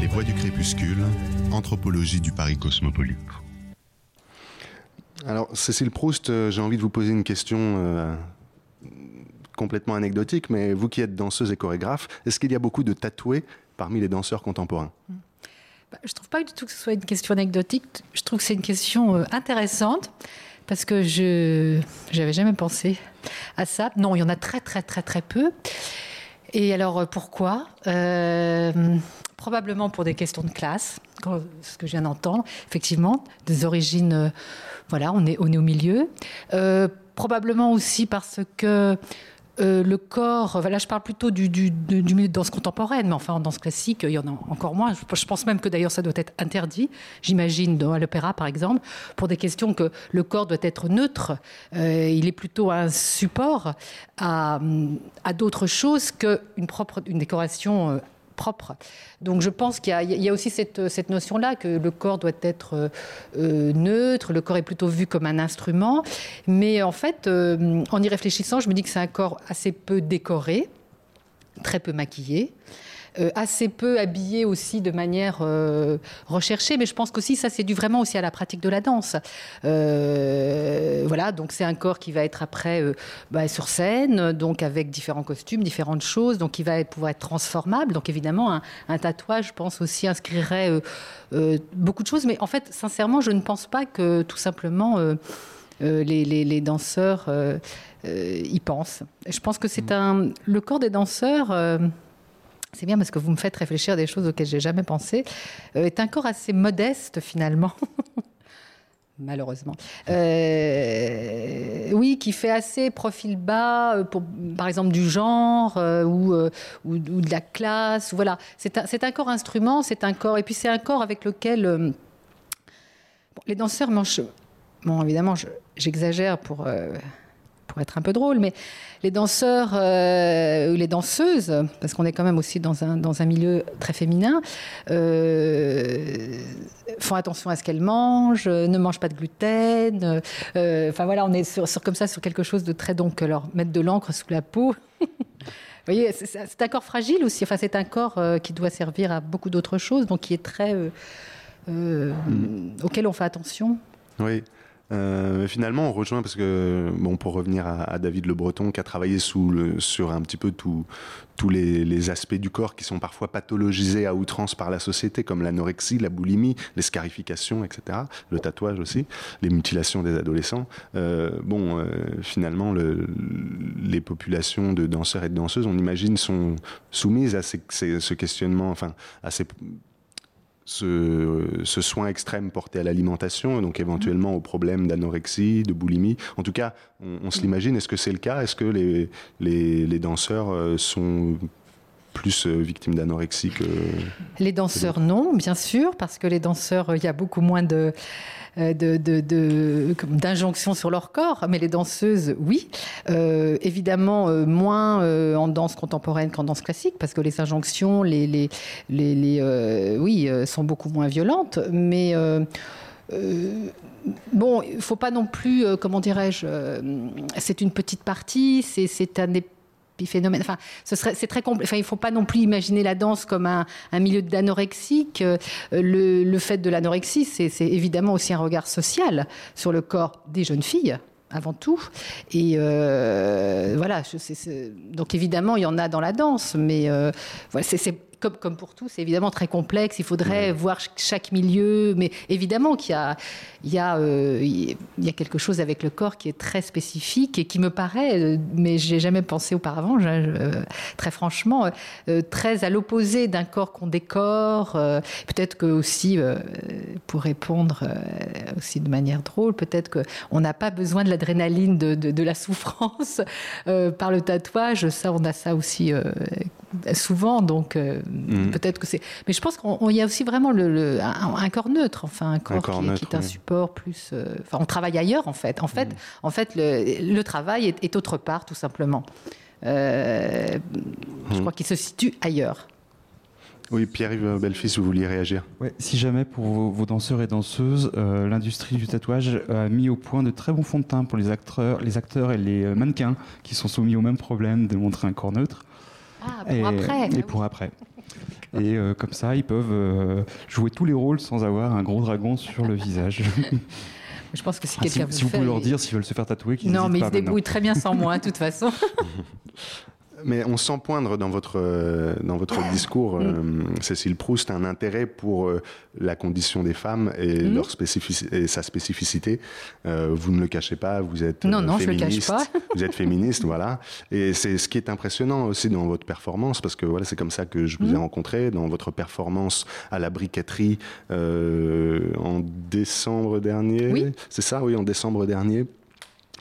Les voix du crépuscule, anthropologie du Paris cosmopolite. Alors, Cécile Proust, euh, j'ai envie de vous poser une question euh, complètement anecdotique, mais vous qui êtes danseuse et chorégraphe, est-ce qu'il y a beaucoup de tatoués parmi les danseurs contemporains? Bah, Je trouve pas du tout que ce soit une question anecdotique. Je trouve que c'est une question euh, intéressante parce que je j'avais jamais pensé à ça. Non, il y en a très très très très peu. Et alors pourquoi? Probablement pour des questions de classe, ce que je viens d'entendre. Effectivement, des origines. euh, voilà, on est on est au milieu. Euh, probablement aussi parce que euh, le corps, voilà, je parle plutôt du, du, du- milieu de danse contemporaine, mais enfin en danse classique, il y en a encore moins. Je, pense même que d'ailleurs ça doit être interdit, j'imagine, à l'opéra par exemple, pour des questions que le corps doit être neutre. Il est plutôt un support à, à d'autres choses qu'une propre, une décoration. Donc je pense qu'il y a, aussi cette, cette notion-là que le corps doit être euh, euh, neutre, le corps est plutôt vu comme un instrument. Mais en fait, euh, en y réfléchissant, je me dis que c'est un corps assez peu décoré, très peu maquillé. Euh, assez peu habillé aussi de manière euh, recherchée, mais je pense qu'aussi ça c'est dû vraiment aussi à la pratique de la danse. Euh, voilà, donc c'est un corps qui va être après bah, sur scène, donc avec différents costumes, différentes choses, donc il va pouvoir être transformable. Donc évidemment, un, un tatouage, je pense aussi inscrirait beaucoup de choses, mais en fait, sincèrement, je ne pense pas que tout simplement euh, euh, les, les- les danseurs euh, y pensent. Je pense que c'est un le corps des danseurs. C'est bien parce que vous me faites réfléchir à des choses auxquelles j'ai jamais pensé. euh, est un corps assez modeste finalement. Malheureusement. Euh, oui, qui fait assez profil bas, euh, par exemple du genre ou, de la classe. Voilà, c'est un, corps instrument, c'est un corps, et puis c'est un corps avec lequel les danseurs mangent. Bon, évidemment, je- j'exagère pour. Pour être un peu drôle, mais les danseurs euh, ou les danseuses, parce qu'on est quand même aussi dans un, dans un milieu très féminin, euh, font attention à ce qu'elles mangent, euh, ne mangent pas de gluten. euh, Enfin voilà, on est sur, sur- comme ça sur quelque chose de très donc leur mettre de l'encre sous la peau. Vous voyez, c'est- un corps fragile aussi. Enfin, c'est un corps qui doit servir à beaucoup d'autres choses, donc qui est très euh, euh, auquel on fait attention. Oui. Euh, finalement, on rejoint parce que, bon, pour revenir à, David Le Breton, qui a travaillé sous le, sur un petit peu tous les, les aspects du corps qui sont parfois pathologisés à outrance par la société, comme l'anorexie, la boulimie, les scarifications, etc., le tatouage aussi, les mutilations des adolescents. Euh, bon, euh, finalement, le- les populations de danseurs et de danseuses, on imagine, sont soumises à ces- ces- ce questionnement, enfin, à ces ce, ce soin extrême porté à l'alimentation, donc éventuellement aux problèmes d'anorexie, de boulimie. En tout cas, on, on se l'imagine. Est-ce que c'est le cas? Est-ce que les, les, les danseurs euh, sont plus euh, victimes d'anorexie que. Les danseurs, non, bien sûr, parce que les danseurs, il y a beaucoup moins de euh, de- de- de- comme d'injonctions sur leur corps, mais les danseuses, oui. Euh, évidemment, euh, moins euh, en danse contemporaine qu'en danse classique, parce que les injonctions, les, les, les, les, oui, sont beaucoup moins violentes. Mais bon, il faut pas non plus, euh, comment dirais-je, euh, c'est une petite partie, c'est c'est un épiphénomène. Enfin, ce serait, c'est très compl- Enfin, il faut pas non plus imaginer la danse comme un, milieu d'anorexique. Euh, Le, le fait de l'anorexie, c'est évidemment aussi un regard social sur le corps des jeunes filles avant tout. Et euh, voilà, donc évidemment, il y en a dans la danse, mais euh, voilà, c'est- c'est comme, comme pour tout, c'est évidemment très complexe. Il faudrait voir ch- chaque milieu, mais évidemment qu'il y a, il y, a, euh, il y a quelque chose avec le corps qui est très spécifique et qui me paraît, euh, mais j'ai jamais pensé auparavant, je- euh, très franchement, euh, très à l'opposé d'un corps qu'on décore. peut-être que aussi, pour répondre aussi de manière drôle, peut-être que on n'a pas besoin de l'adrénaline de, de- de la souffrance par le tatouage. Ça, on a ça aussi souvent, donc euh, Mhm. peut-être que c'est. Mais je pense qu'il y a aussi vraiment le, le- un, un corps neutre, enfin un corps, corps qui, est- neutre, qui est un oui. support plus. euh, Enfin, on travaille ailleurs en fait. En fait, en fait, le, le travail est, est autre part, tout simplement. Euh, Je Mhm. crois qu'il se situe ailleurs. Oui, Pierre-Yves Belfils, vous vouliez réagir Ouais, si jamais pour vos, vos danseurs et danseuses, euh, l'industrie du tatouage a mis au point de très bons fonds de teint pour les acteurs, les acteurs et les mannequins qui sont soumis au même problème de montrer un corps neutre. Ah, pour et, après. Et pour après. Et euh, comme ça, ils peuvent euh, jouer tous les rôles sans avoir un gros dragon sur le visage. Je pense que si Ah, si, quelqu'un veut si vous le faire, pouvez leur dire s'ils veulent se faire tatouer, qu'ils Non, mais ils se débrouillent très bien sans moi, de toute façon. Mais on sent poindre dans votre, euh, dans votre discours, euh, Cécile Proust, un intérêt pour euh, la condition des femmes et, Mm. leur spécifici- et sa spécificité. Euh, vous ne le cachez pas, vous êtes Non, euh, non, je le cache féministe. pas. vous êtes féministe, voilà. Et c'est ce qui est impressionnant aussi dans votre performance, parce que voilà, c'est comme ça que je vous ai Mm. rencontré, dans votre performance à la briqueterie euh, en décembre dernier. Oui. C'est ça, oui, en décembre dernier.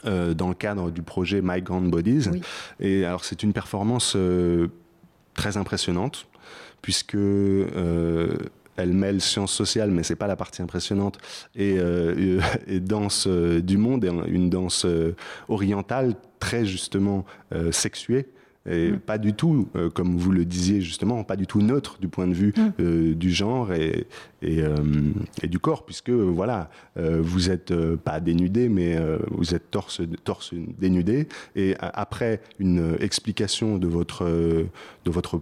Euh, dans le cadre du projet My Grand Bodies. Oui. Et alors, c'est une performance euh, très impressionnante, puisque euh, elle mêle sciences sociales, mais c'est pas la partie impressionnante, et, euh, et danse euh, du monde, et une danse euh, orientale très justement sexuée. Et Mm. pas du tout, euh, comme vous le disiez justement, pas du tout neutre du point de vue Mm. euh, du genre et, et, euh, et du corps, puisque voilà, vous êtes pas dénudé, mais vous êtes torse, torse dénudé. Et après une explication de votre, de votre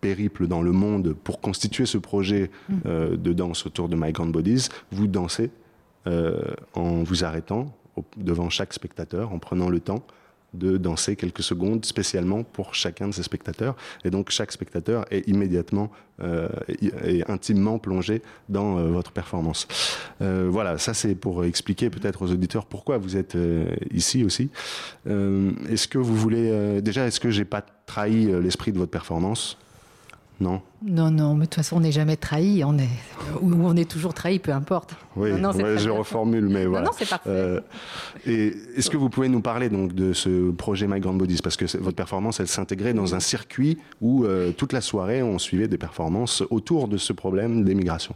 périple dans le monde pour constituer ce projet Mm. de danse autour de My Grand Bodies, vous dansez en vous arrêtant devant chaque spectateur, en prenant le temps de danser quelques secondes spécialement pour chacun de ces spectateurs. Et donc chaque spectateur est immédiatement euh, et, intimement plongé dans euh, votre performance. Euh, voilà, ça c'est pour expliquer peut-être aux auditeurs pourquoi vous êtes ici aussi. Est-ce que vous voulez déjà, est-ce que j'ai pas trahi l'esprit de votre performance? Non. Non, non, mais de toute façon, on n'est jamais trahi. On est, ou on est toujours trahi, peu importe. Oui, Non, ouais, je reformule, mais voilà. non, c'est parfait. Euh, et est-ce que vous pouvez nous parler donc de ce projet My Grand Bodies? Parce que votre performance, elle s'intégrait dans un circuit où euh, toute la soirée on suivait des performances autour de ce problème des migrations.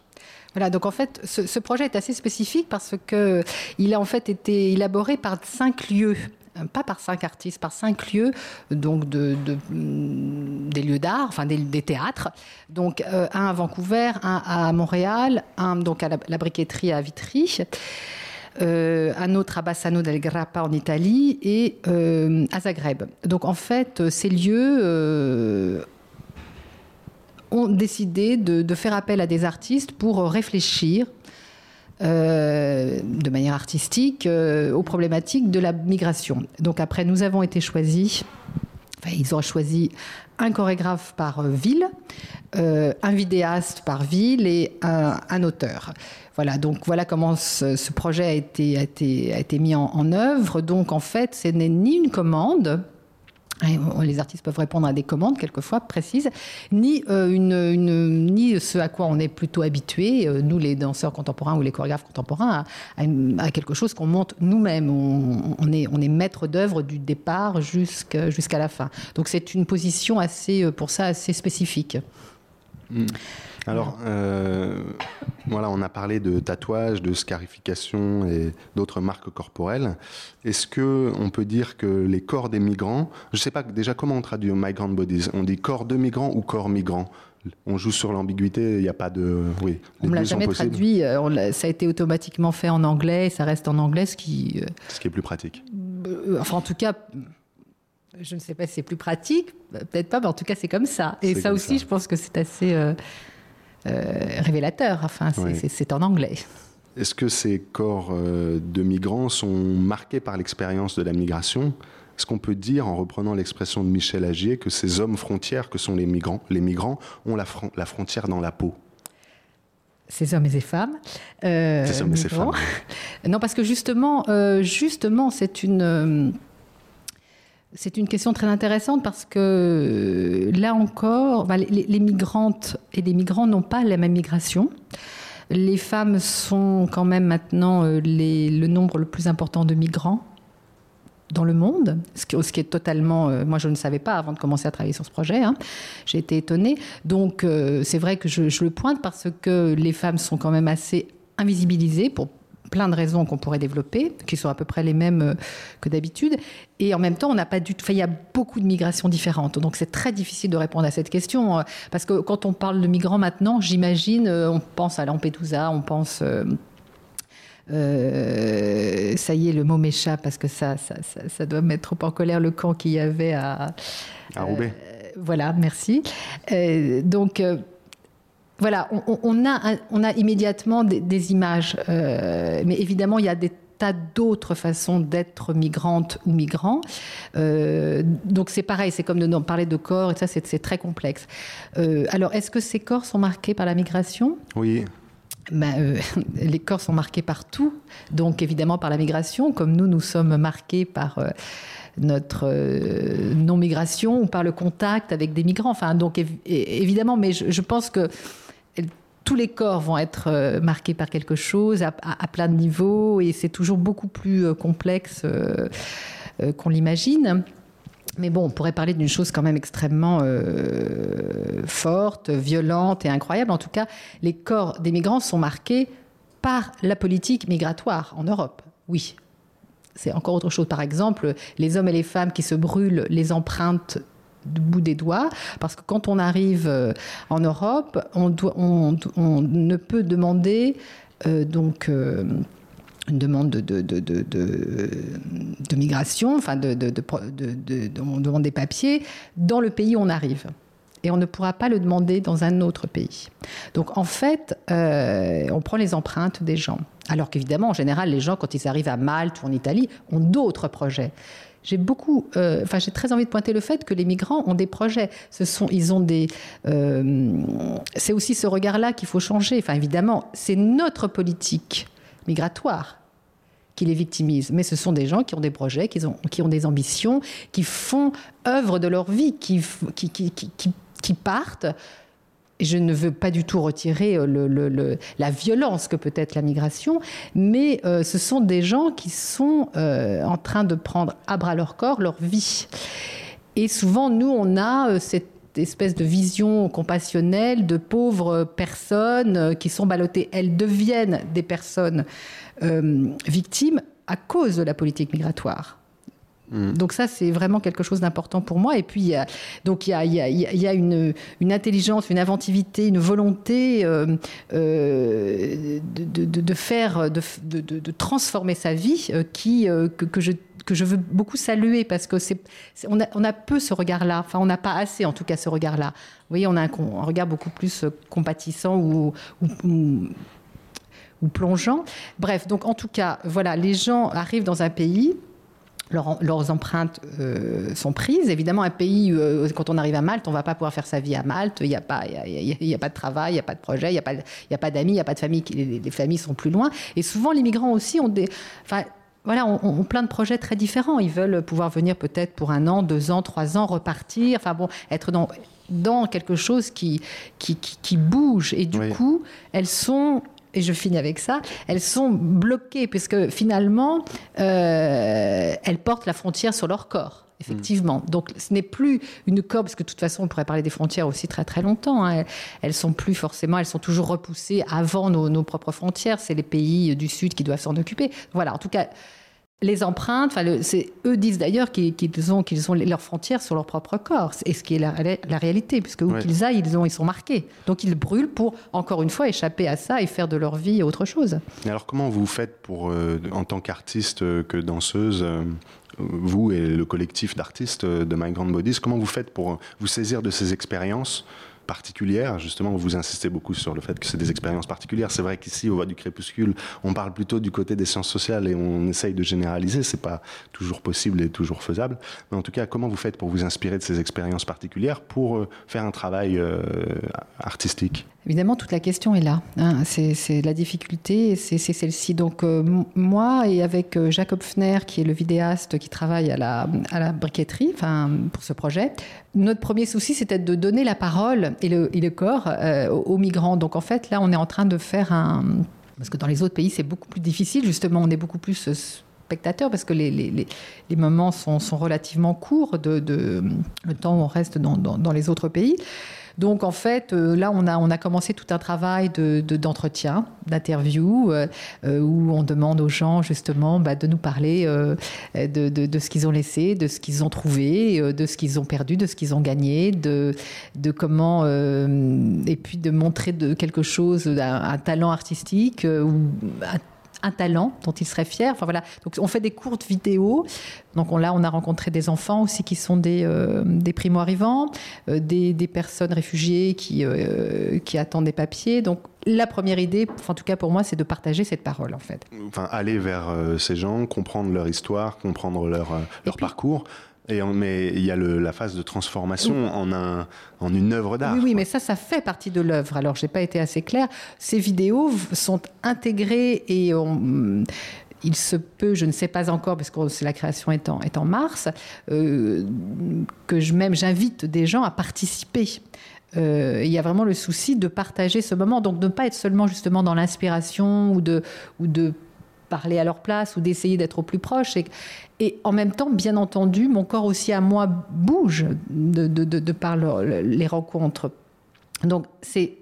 Voilà, donc en fait, ce, ce projet est assez spécifique parce que il a en fait été élaboré par cinq lieux. Euh, Pas par cinq artistes, par cinq lieux, donc mm, des lieux d'art, enfin des, théâtres. Donc euh, un à Vancouver, un à Montréal, un donc à la, briqueterie à Vitry, euh, un autre à Bassano del Grappa en Italie et à Zagreb. Donc en fait, ces lieux ont décidé de faire appel à des artistes pour réfléchir euh, de manière artistique euh, aux problématiques de la migration. Donc après, nous avons été choisis, enfin, ils ont choisi un chorégraphe par ville, euh, un vidéaste par ville et un, auteur. Voilà, donc voilà comment ce, projet a été, a été, a été mis en œuvre. Donc en fait, ce n'est ni une commande, les artistes peuvent répondre à des commandes quelquefois précises, ni, euh, ce à quoi on est plutôt habitué, euh, nous les danseurs contemporains ou les chorégraphes contemporains, à, quelque chose qu'on monte nous-mêmes. On, est, maître d'œuvre du départ jusqu'à la fin. Donc c'est une position assez, euh, pour ça, assez spécifique. Alors, euh, voilà, on a parlé de tatouage, de scarification et d'autres marques corporelles. Est-ce que on peut dire que les corps des migrants, je ne sais pas déjà comment on traduit migrant bodies, on dit corps de migrants ou corps migrants? On joue sur l'ambiguïté, il n'y a pas de, oui, On ne l'a jamais traduit, euh, on ça a été automatiquement fait en anglais, et ça reste en anglais, ce qui... euh, ce qui est plus pratique. Euh, enfin, en tout cas, je ne sais pas si c'est plus pratique, peut-être pas, mais en tout cas, c'est comme ça. Et ça aussi, ça. je pense que c'est assez euh, révélateur. Enfin, c'est Oui. en anglais. Est-ce que ces corps euh, de migrants sont marqués par l'expérience de la migration? Est-ce qu'on peut dire, en reprenant l'expression de Michel Agier, que ces hommes frontières que sont les migrants, les migrants ont la, fron- la frontière dans la peau? Ces hommes et ces femmes. euh, Ces hommes et ces femmes. Non, parce que justement, euh, justement, c'est une. euh, C'est une question très intéressante parce que euh, là encore, bah, les, migrantes et les migrants n'ont pas la même migration. Les femmes sont quand même maintenant euh, le nombre le plus important de migrants dans le monde, ce qui, est totalement... euh, moi, je ne savais pas avant de commencer à travailler sur ce projet. hein. J'ai été étonnée. Donc, c'est vrai que je, je le pointe parce que les femmes sont quand même assez invisibilisées pour plein de raisons qu'on pourrait développer, qui sont à peu près les mêmes euh, que d'habitude. Et en même temps, on n'a pas du tout. enfin, il y a beaucoup de migrations différentes. Donc, c'est très difficile de répondre à cette question. euh, Parce que quand on parle de migrants maintenant, j'imagine, euh, on pense à Lampedusa, on pense. euh, euh, ça y est, le mot m'échappe parce que ça, ça, ça, ça doit mettre trop en colère le camp qu'il y avait à. À Roubaix. Euh, voilà, merci. Donc. Voilà, on, a, un- on a immédiatement des, des images, euh, mais évidemment, il y a des tas d'autres façons d'être migrante ou migrant. Euh, donc c'est pareil, c'est comme de de parler de corps, et ça c'est très complexe. Euh, alors, est-ce que ces corps sont marqués par la migration? Oui, ben, euh, les corps sont marqués partout, donc évidemment par la migration, comme nous, nous sommes marqués par notre euh, non-migration ou par le contact avec des migrants. Enfin, donc évidemment, mais je, je pense que tous les corps vont être euh, marqués par quelque chose à, plein de niveaux, et c'est toujours beaucoup plus euh, complexe euh, qu'on l'imagine. Mais bon, on pourrait parler d'une chose quand même extrêmement forte, violente et incroyable. En tout cas, les corps des migrants sont marqués par la politique migratoire en Europe. Oui. C'est encore autre chose. Par exemple, les hommes et les femmes qui se brûlent les empreintes du bout des doigts, parce que quand on arrive euh, en Europe, on, ne peut demander euh, donc euh, une demande de, migration, enfin on demande des papiers dans le pays où on arrive. Et on ne pourra pas le demander dans un autre pays. Donc en fait, on prend les empreintes des gens. Alors qu'évidemment, en général, les gens, quand ils arrivent à Malte ou en Italie, ont d'autres projets. J'ai beaucoup, euh, j'ai très envie de pointer le fait que les migrants ont des projets. Ce sont, ils ont des, euh, c'est aussi ce regard-là qu'il faut changer. Enfin, évidemment, c'est notre politique migratoire qui les victimise. Mais ce sont des gens qui ont des projets, qui ont, qui ont des ambitions, qui font œuvre de leur vie, qui, qui, qui- qui partent. Je ne veux pas du tout retirer euh, la violence que peut être la migration, mais euh, ce sont des gens qui sont euh, en train de prendre à bras leur corps leur vie. Et souvent, nous, on a cette espèce de vision compassionnelle de pauvres personnes qui sont ballottées. Elles deviennent des personnes victimes à cause de la politique migratoire. Donc ça, c'est vraiment quelque chose d'important pour moi. Et puis, il y a, donc il y a, y a- y a une, intelligence, une inventivité, une volonté euh, euh, de, faire, de, transformer sa vie euh, qui, que, je que je veux beaucoup saluer parce que c'est, on, a, peu ce regard-là, enfin on n'a pas assez en tout cas ce regard-là. Vous voyez, on a un, regard beaucoup plus compatissant ou- ou plongeant. Bref, donc en tout cas, voilà, les gens arrivent dans un pays, leurs, leurs empreintes euh, sont prises. Évidemment, un pays, euh, quand on arrive à Malte, on ne va pas pouvoir faire sa vie à Malte. Il n'y a, pas- y a, y a- il y a pas de travail, il n'y a pas de projet, il n'y a pas, y a pas d'amis, il n'y a pas de famille. Les, les familles sont plus loin. Et souvent, les migrants aussi ont des... Enfin, voilà, ont, plein de projets très différents. Ils veulent pouvoir venir peut-être pour un an, deux ans, trois ans, repartir. Enfin bon, être dans, dans quelque chose qui, qui, qui, qui bouge. Et du Oui. coup, elles sont. Et je finis avec ça. Elles sont bloquées puisque finalement, euh, elles portent la frontière sur leur corps. Effectivement. Donc, ce n'est plus une corde, parce que de toute façon, on pourrait parler des frontières aussi très très longtemps. hein. Elles, elles sont plus forcément, elles sont toujours repoussées avant nos, nos propres frontières. C'est les pays du Sud qui doivent s'en occuper. Voilà, en tout cas, les empreintes, enfin, le- c'est- eux disent d'ailleurs qu'ils qu'ils ont, qu'ils ont leurs frontières sur leur propre corps, et ce qui est la, la réalité, puisque où Ouais. qu'ils aillent, ils, ont, ils sont marqués. Donc ils brûlent pour, encore une fois, échapper à ça et faire de leur vie autre chose. Et alors comment vous faites pour, euh, en tant qu'artiste, euh, que danseuse, euh, vous et le collectif d'artistes de My Grand Bodies, comment vous faites pour vous saisir de ces expériences particulières Justement, vous insistez beaucoup sur le fait que c'est des expériences particulières. C'est vrai qu'ici, au Voix du Crépuscule, on parle plutôt du côté des sciences sociales et on essaye de généraliser. C'est pas toujours possible et toujours faisable. Mais en tout cas, comment vous faites pour vous inspirer de ces expériences particulières pour euh, faire un travail euh, artistique? Évidemment, toute la question est là. hein. C'est la difficulté, c'est celle-ci. Donc, euh, moi et avec Jacob Fner, qui est le vidéaste qui travaille à la, à la briqueterie pour ce projet, notre premier souci, c'était de donner la parole et le, corps euh, aux, migrants. Donc, en fait, là, on est en train de faire un. Parce que dans les autres pays, c'est beaucoup plus difficile. Justement, on est beaucoup plus euh, spectateurs parce que les, moments sont, relativement courts de, le temps où on reste dans, dans les autres pays. Donc en fait, euh, là, on a, on a commencé tout un travail de- de- d'entretien, d'interview, euh, euh, où on demande aux gens justement bah, de nous parler de, de- ce qu'ils ont laissé, de ce qu'ils ont trouvé, de ce qu'ils ont perdu, de ce qu'ils ont gagné, de, de comment... et puis de montrer de quelque chose, un, talent artistique ou un un talent dont ils seraient fiers. Enfin voilà. Donc on fait des courtes vidéos. Donc on, là, on a rencontré des enfants aussi qui sont des, euh, des primo-arrivants, euh, des, des personnes réfugiées qui, euh, qui attendent des papiers. Donc la première idée, en tout cas pour moi, c'est de partager cette parole en fait. enfin, aller vers ces gens, comprendre leur histoire, comprendre leur, leur puis- parcours. Et mais il y a le- la phase de transformation en, un, en une œuvre d'art. Oui, oui, mais ça, ça fait partie de l'œuvre. Alors, j'ai pas été assez claire. Ces vidéos sont intégrées et on- il se peut, je ne sais pas encore, parce que la création est en, est en mars, euh, que je, même j'invite des gens à participer. Euh, il y a vraiment le souci de partager ce moment, donc de ne pas être seulement justement dans l'inspiration ou de, ou de parler à leur place ou d'essayer d'être au plus proche. Et, et en même temps, bien entendu, mon corps aussi à moi bouge de, par les rencontres. Donc, ces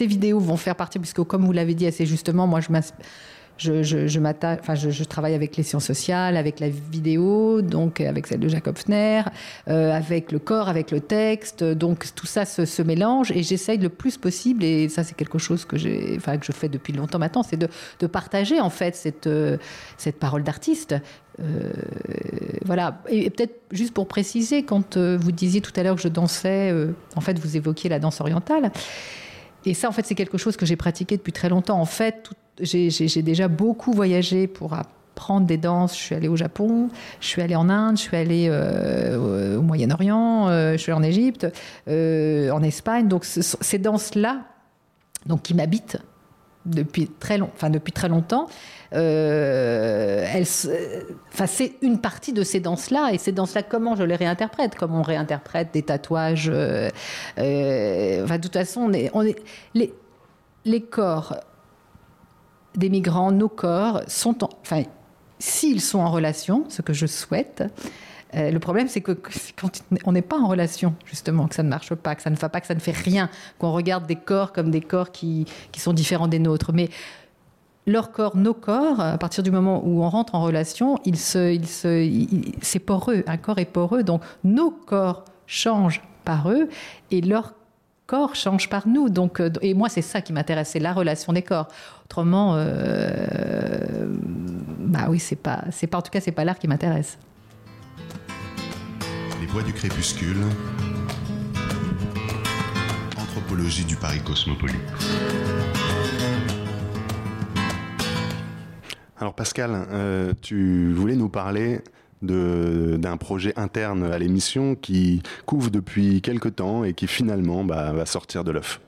vidéos vont faire partie, puisque comme vous l'avez dit assez justement, moi, je travaille avec les sciences sociales, avec la vidéo, donc avec celle de Jacob Fner, euh, avec le corps, avec le texte. Donc tout ça se, mélange et j'essaye le plus possible, et ça c'est quelque chose que, je fais depuis longtemps maintenant, c'est de, partager en fait cette, euh, cette parole d'artiste. Euh, voilà. Et, peut-être juste pour préciser, quand euh, vous disiez tout à l'heure que je dansais, euh, en fait vous évoquiez la danse orientale. Et ça, en fait, c'est quelque chose que j'ai pratiqué depuis très longtemps. En fait, j'ai déjà beaucoup voyagé pour apprendre des danses. Je suis allée au Japon, je suis allée en Inde, je suis allée au Moyen-Orient, je suis allée en Égypte, en Espagne. Donc, ces danses-là, donc qui m'habitent depuis très long, enfin depuis très longtemps. euh, elles se- enfin c'est une partie de ces danses-là et ces danses-là comment je les réinterprète, comme on réinterprète des tatouages. euh, euh, enfin de toute façon on est, on est les les corps des migrants, nos corps sont en, enfin s'ils sont en relation, ce que je souhaite. Euh, le problème, c'est que quand on n'est pas en relation, justement, que ça ne marche pas, que ça ne va pas, que ça ne fait rien, qu'on regarde des corps comme des corps qui, qui sont différents des nôtres. Mais leur corps, nos corps, à partir du moment où on rentre en relation, il se, il se, c'est poreux. Un corps est poreux, donc nos corps changent par eux et leur corps change par nous. Donc, euh, et moi, c'est ça qui m'intéresse, c'est la relation des corps. Autrement, euh, bah oui, c'est pas, c'est pas, en tout cas, c'est pas l'art qui m'intéresse. Voix du crépuscule. Anthropologie du Paris cosmopolite. Alors Pascal, euh, tu voulais nous parler de- d'un projet interne à l'émission qui couvre depuis quelque temps et qui finalement bah, va sortir de l'œuf.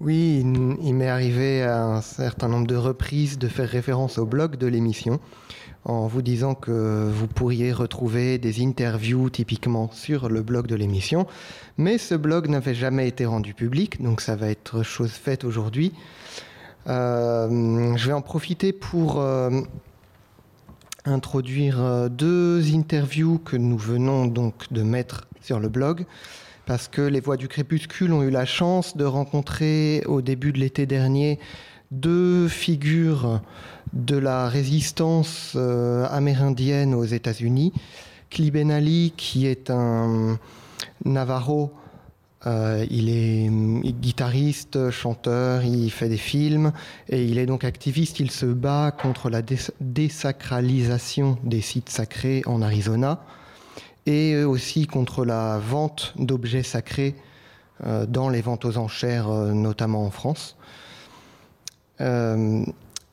Oui, il, il m'est arrivé à un certain nombre de reprises de faire référence au blog de l'émission. En vous disant que vous pourriez retrouver des interviews typiquement sur le blog de l'émission. Mais ce blog n'avait jamais été rendu public, donc ça va être chose faite aujourd'hui. Euh, je vais en profiter pour euh, introduire euh, deux interviews que nous venons donc de mettre sur le blog parce que les Voix du Crépuscule ont eu la chance de rencontrer au début de l'été dernier deux figures de la résistance euh, amérindienne aux États-Unis. Cli Ben Ali, qui est un Navarro, euh, il est guitariste, chanteur, il fait des films et il est donc activiste. Il se bat contre la dés- désacralisation des sites sacrés en Arizona et aussi contre la vente d'objets sacrés euh, dans les ventes aux enchères, notamment en France.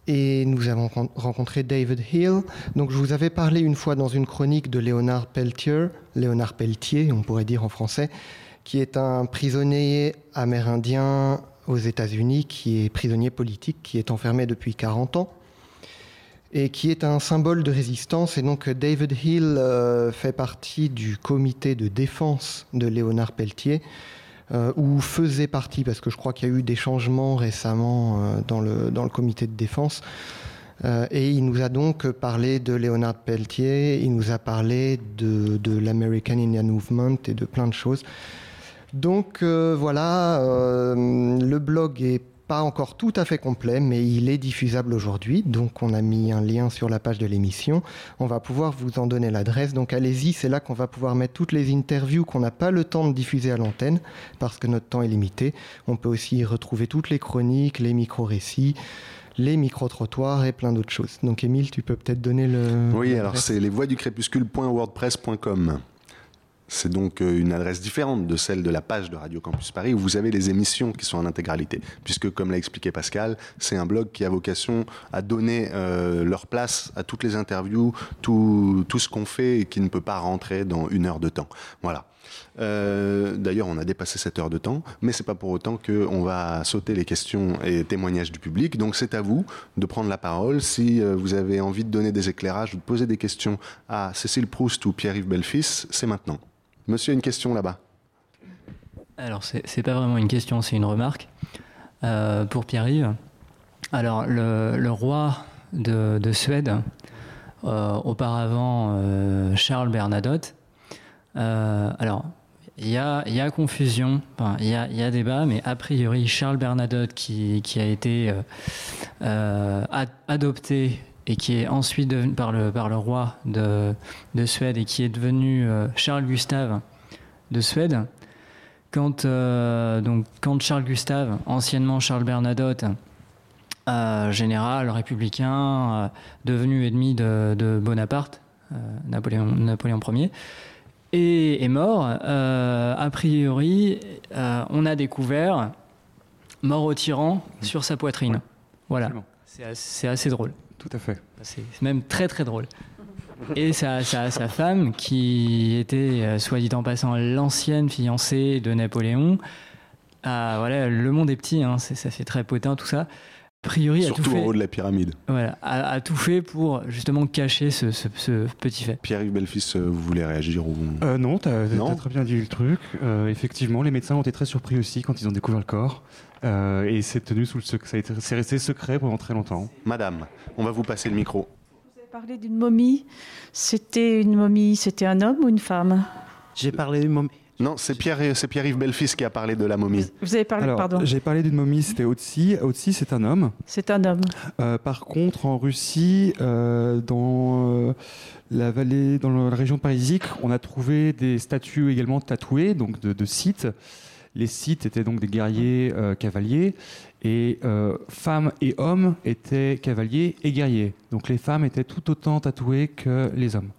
Et nous avons ren- rencontré David Hill. Donc, je vous avais parlé une fois dans une chronique de Léonard Pelletier, Léonard Pelletier, on pourrait dire en français, qui est un prisonnier amérindien aux États-Unis, qui est prisonnier politique, qui est enfermé depuis 40 ans et qui est un symbole de résistance. Et donc David Hill euh, fait partie du comité de défense de Léonard Pelletier, euh, ou faisait partie, parce que je crois qu'il y a eu des changements récemment euh, dans, le, dans le comité de défense. Euh, et il nous a donc parlé de Léonard Pelletier, il nous a parlé de, de l'American Indian Movement et de plein de choses. Donc voilà, le blog est pas encore tout à fait complet, mais il est diffusable aujourd'hui. Donc on a mis un lien sur la page de l'émission. On va pouvoir vous en donner l'adresse. Donc allez-y, c'est là qu'on va pouvoir mettre toutes les interviews qu'on n'a pas le temps de diffuser à l'antenne parce que notre temps est limité. On peut aussi y retrouver toutes les chroniques, les micro-récits les micro-trottoirs et plein d'autres choses. Donc Émile, tu peux peut-être donner le... Oui, alors c'est lesvoixducrépuscule.wordpress.com. C'est donc euh, une adresse différente de celle de la page de Radio Campus Paris où vous avez les émissions qui sont en intégralité. Puisque, comme l'a expliqué Pascal, c'est un blog qui a vocation à donner euh, leur place à toutes les interviews, tout, tout ce qu'on fait et qui ne peut pas rentrer dans une heure de temps. Voilà. Euh, D'ailleurs, on a dépassé cette heure de temps, mais c'est pas pour autant qu'on va sauter les questions et témoignages du public. Donc, c'est à vous de prendre la parole. Si vous avez envie de donner des éclairages ou de poser des questions à Cécile Proust ou Pierre-Yves Belfils, c'est maintenant. Monsieur, une question là-bas. Alors, c'est pas vraiment une question, c'est une remarque. Euh, pour Pierre-Yves, alors le, roi de, de Suède, euh, auparavant euh, Charles Bernadotte, alors il y a, confusion, il y a, débat, mais a priori Charles Bernadotte qui, a été ad- adopté et qui est ensuite devenu par le, par le roi de, de Suède et qui est devenu euh, Charles Gustave de Suède. Quand, euh, donc, quand Charles Gustave, anciennement Charles Bernadotte, euh, général républicain, devenu ennemi de, de Bonaparte, Napoléon, Napoléon Ier, et est mort, a priori, on a découvert mort au tyran sur sa poitrine. Voilà. absolument. C'est assez, c'est assez drôle. Tout à fait. C'est c'est même très très drôle. Et sa, sa, femme, qui était, euh, soit dit en passant, l'ancienne fiancée de Napoléon, ah, voilà, le monde est petit, hein, ça fait très potin tout ça. A priori, a tout, Surtout en fait, haut de la pyramide. voilà, a, a tout fait pour justement cacher ce, ce- ce petit fait. Pierre-Yves Belfils, euh, vous voulez réagir ou... Euh, non, t'as Non as très bien dit le truc. Euh, effectivement, les médecins ont été très surpris aussi quand ils ont découvert le corps. Euh, et c'est tenu sous le secret. Ça a été- C'est resté secret pendant très longtemps. Madame, on va vous passer le micro. Vous avez parlé d'une momie. C'était une momie, c'était un homme ou une femme? J'ai parlé d'une momie. Non, c'est Pierre, c'est Pierre-Yves Belfils qui a parlé de la momie. Vous avez parlé, Alors, pardon. j'ai parlé d'une momie, c'était Otsi. Otsi, c'est un homme. C'est un homme. Euh, par contre, en Russie, euh, dans euh, la vallée, dans la région parisique, on a trouvé des statues également tatouées, donc de, de sites. Les sites étaient donc des guerriers euh, cavaliers, et euh, femmes et hommes étaient cavaliers et guerriers. Donc les femmes étaient tout autant tatouées que les hommes.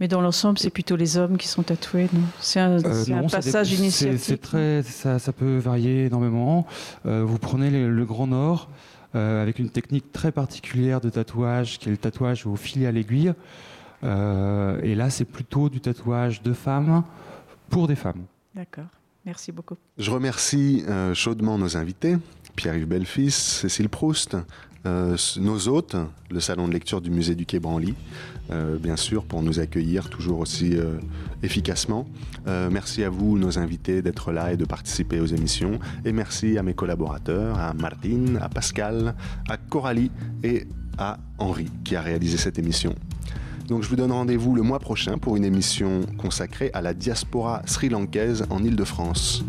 Mais dans l'ensemble, c'est plutôt les hommes qui sont tatoués, non? C'est un, Euh, un passage c'est- initiatique. C'est très, ça, ça peut varier énormément. Euh, vous prenez le, le Grand Nord euh, avec une technique très particulière de tatouage, qui est le tatouage au filet à l'aiguille. Euh, et là, c'est plutôt du tatouage de femmes pour des femmes. D'accord. Merci beaucoup. Je remercie euh, chaudement nos invités. Pierre-Yves Belfils, Cécile Proust, euh, nos hôtes, le salon de lecture du musée du Quai Branly, euh, bien sûr, pour nous accueillir toujours aussi euh, efficacement. Merci à vous, nos invités, d'être là et de participer aux émissions. Et merci à mes collaborateurs, à Martine, à Pascal, à Coralie et à Henri qui a réalisé cette émission. Donc je vous donne rendez-vous le mois prochain pour une émission consacrée à la diaspora sri-lankaise en Île-de-France.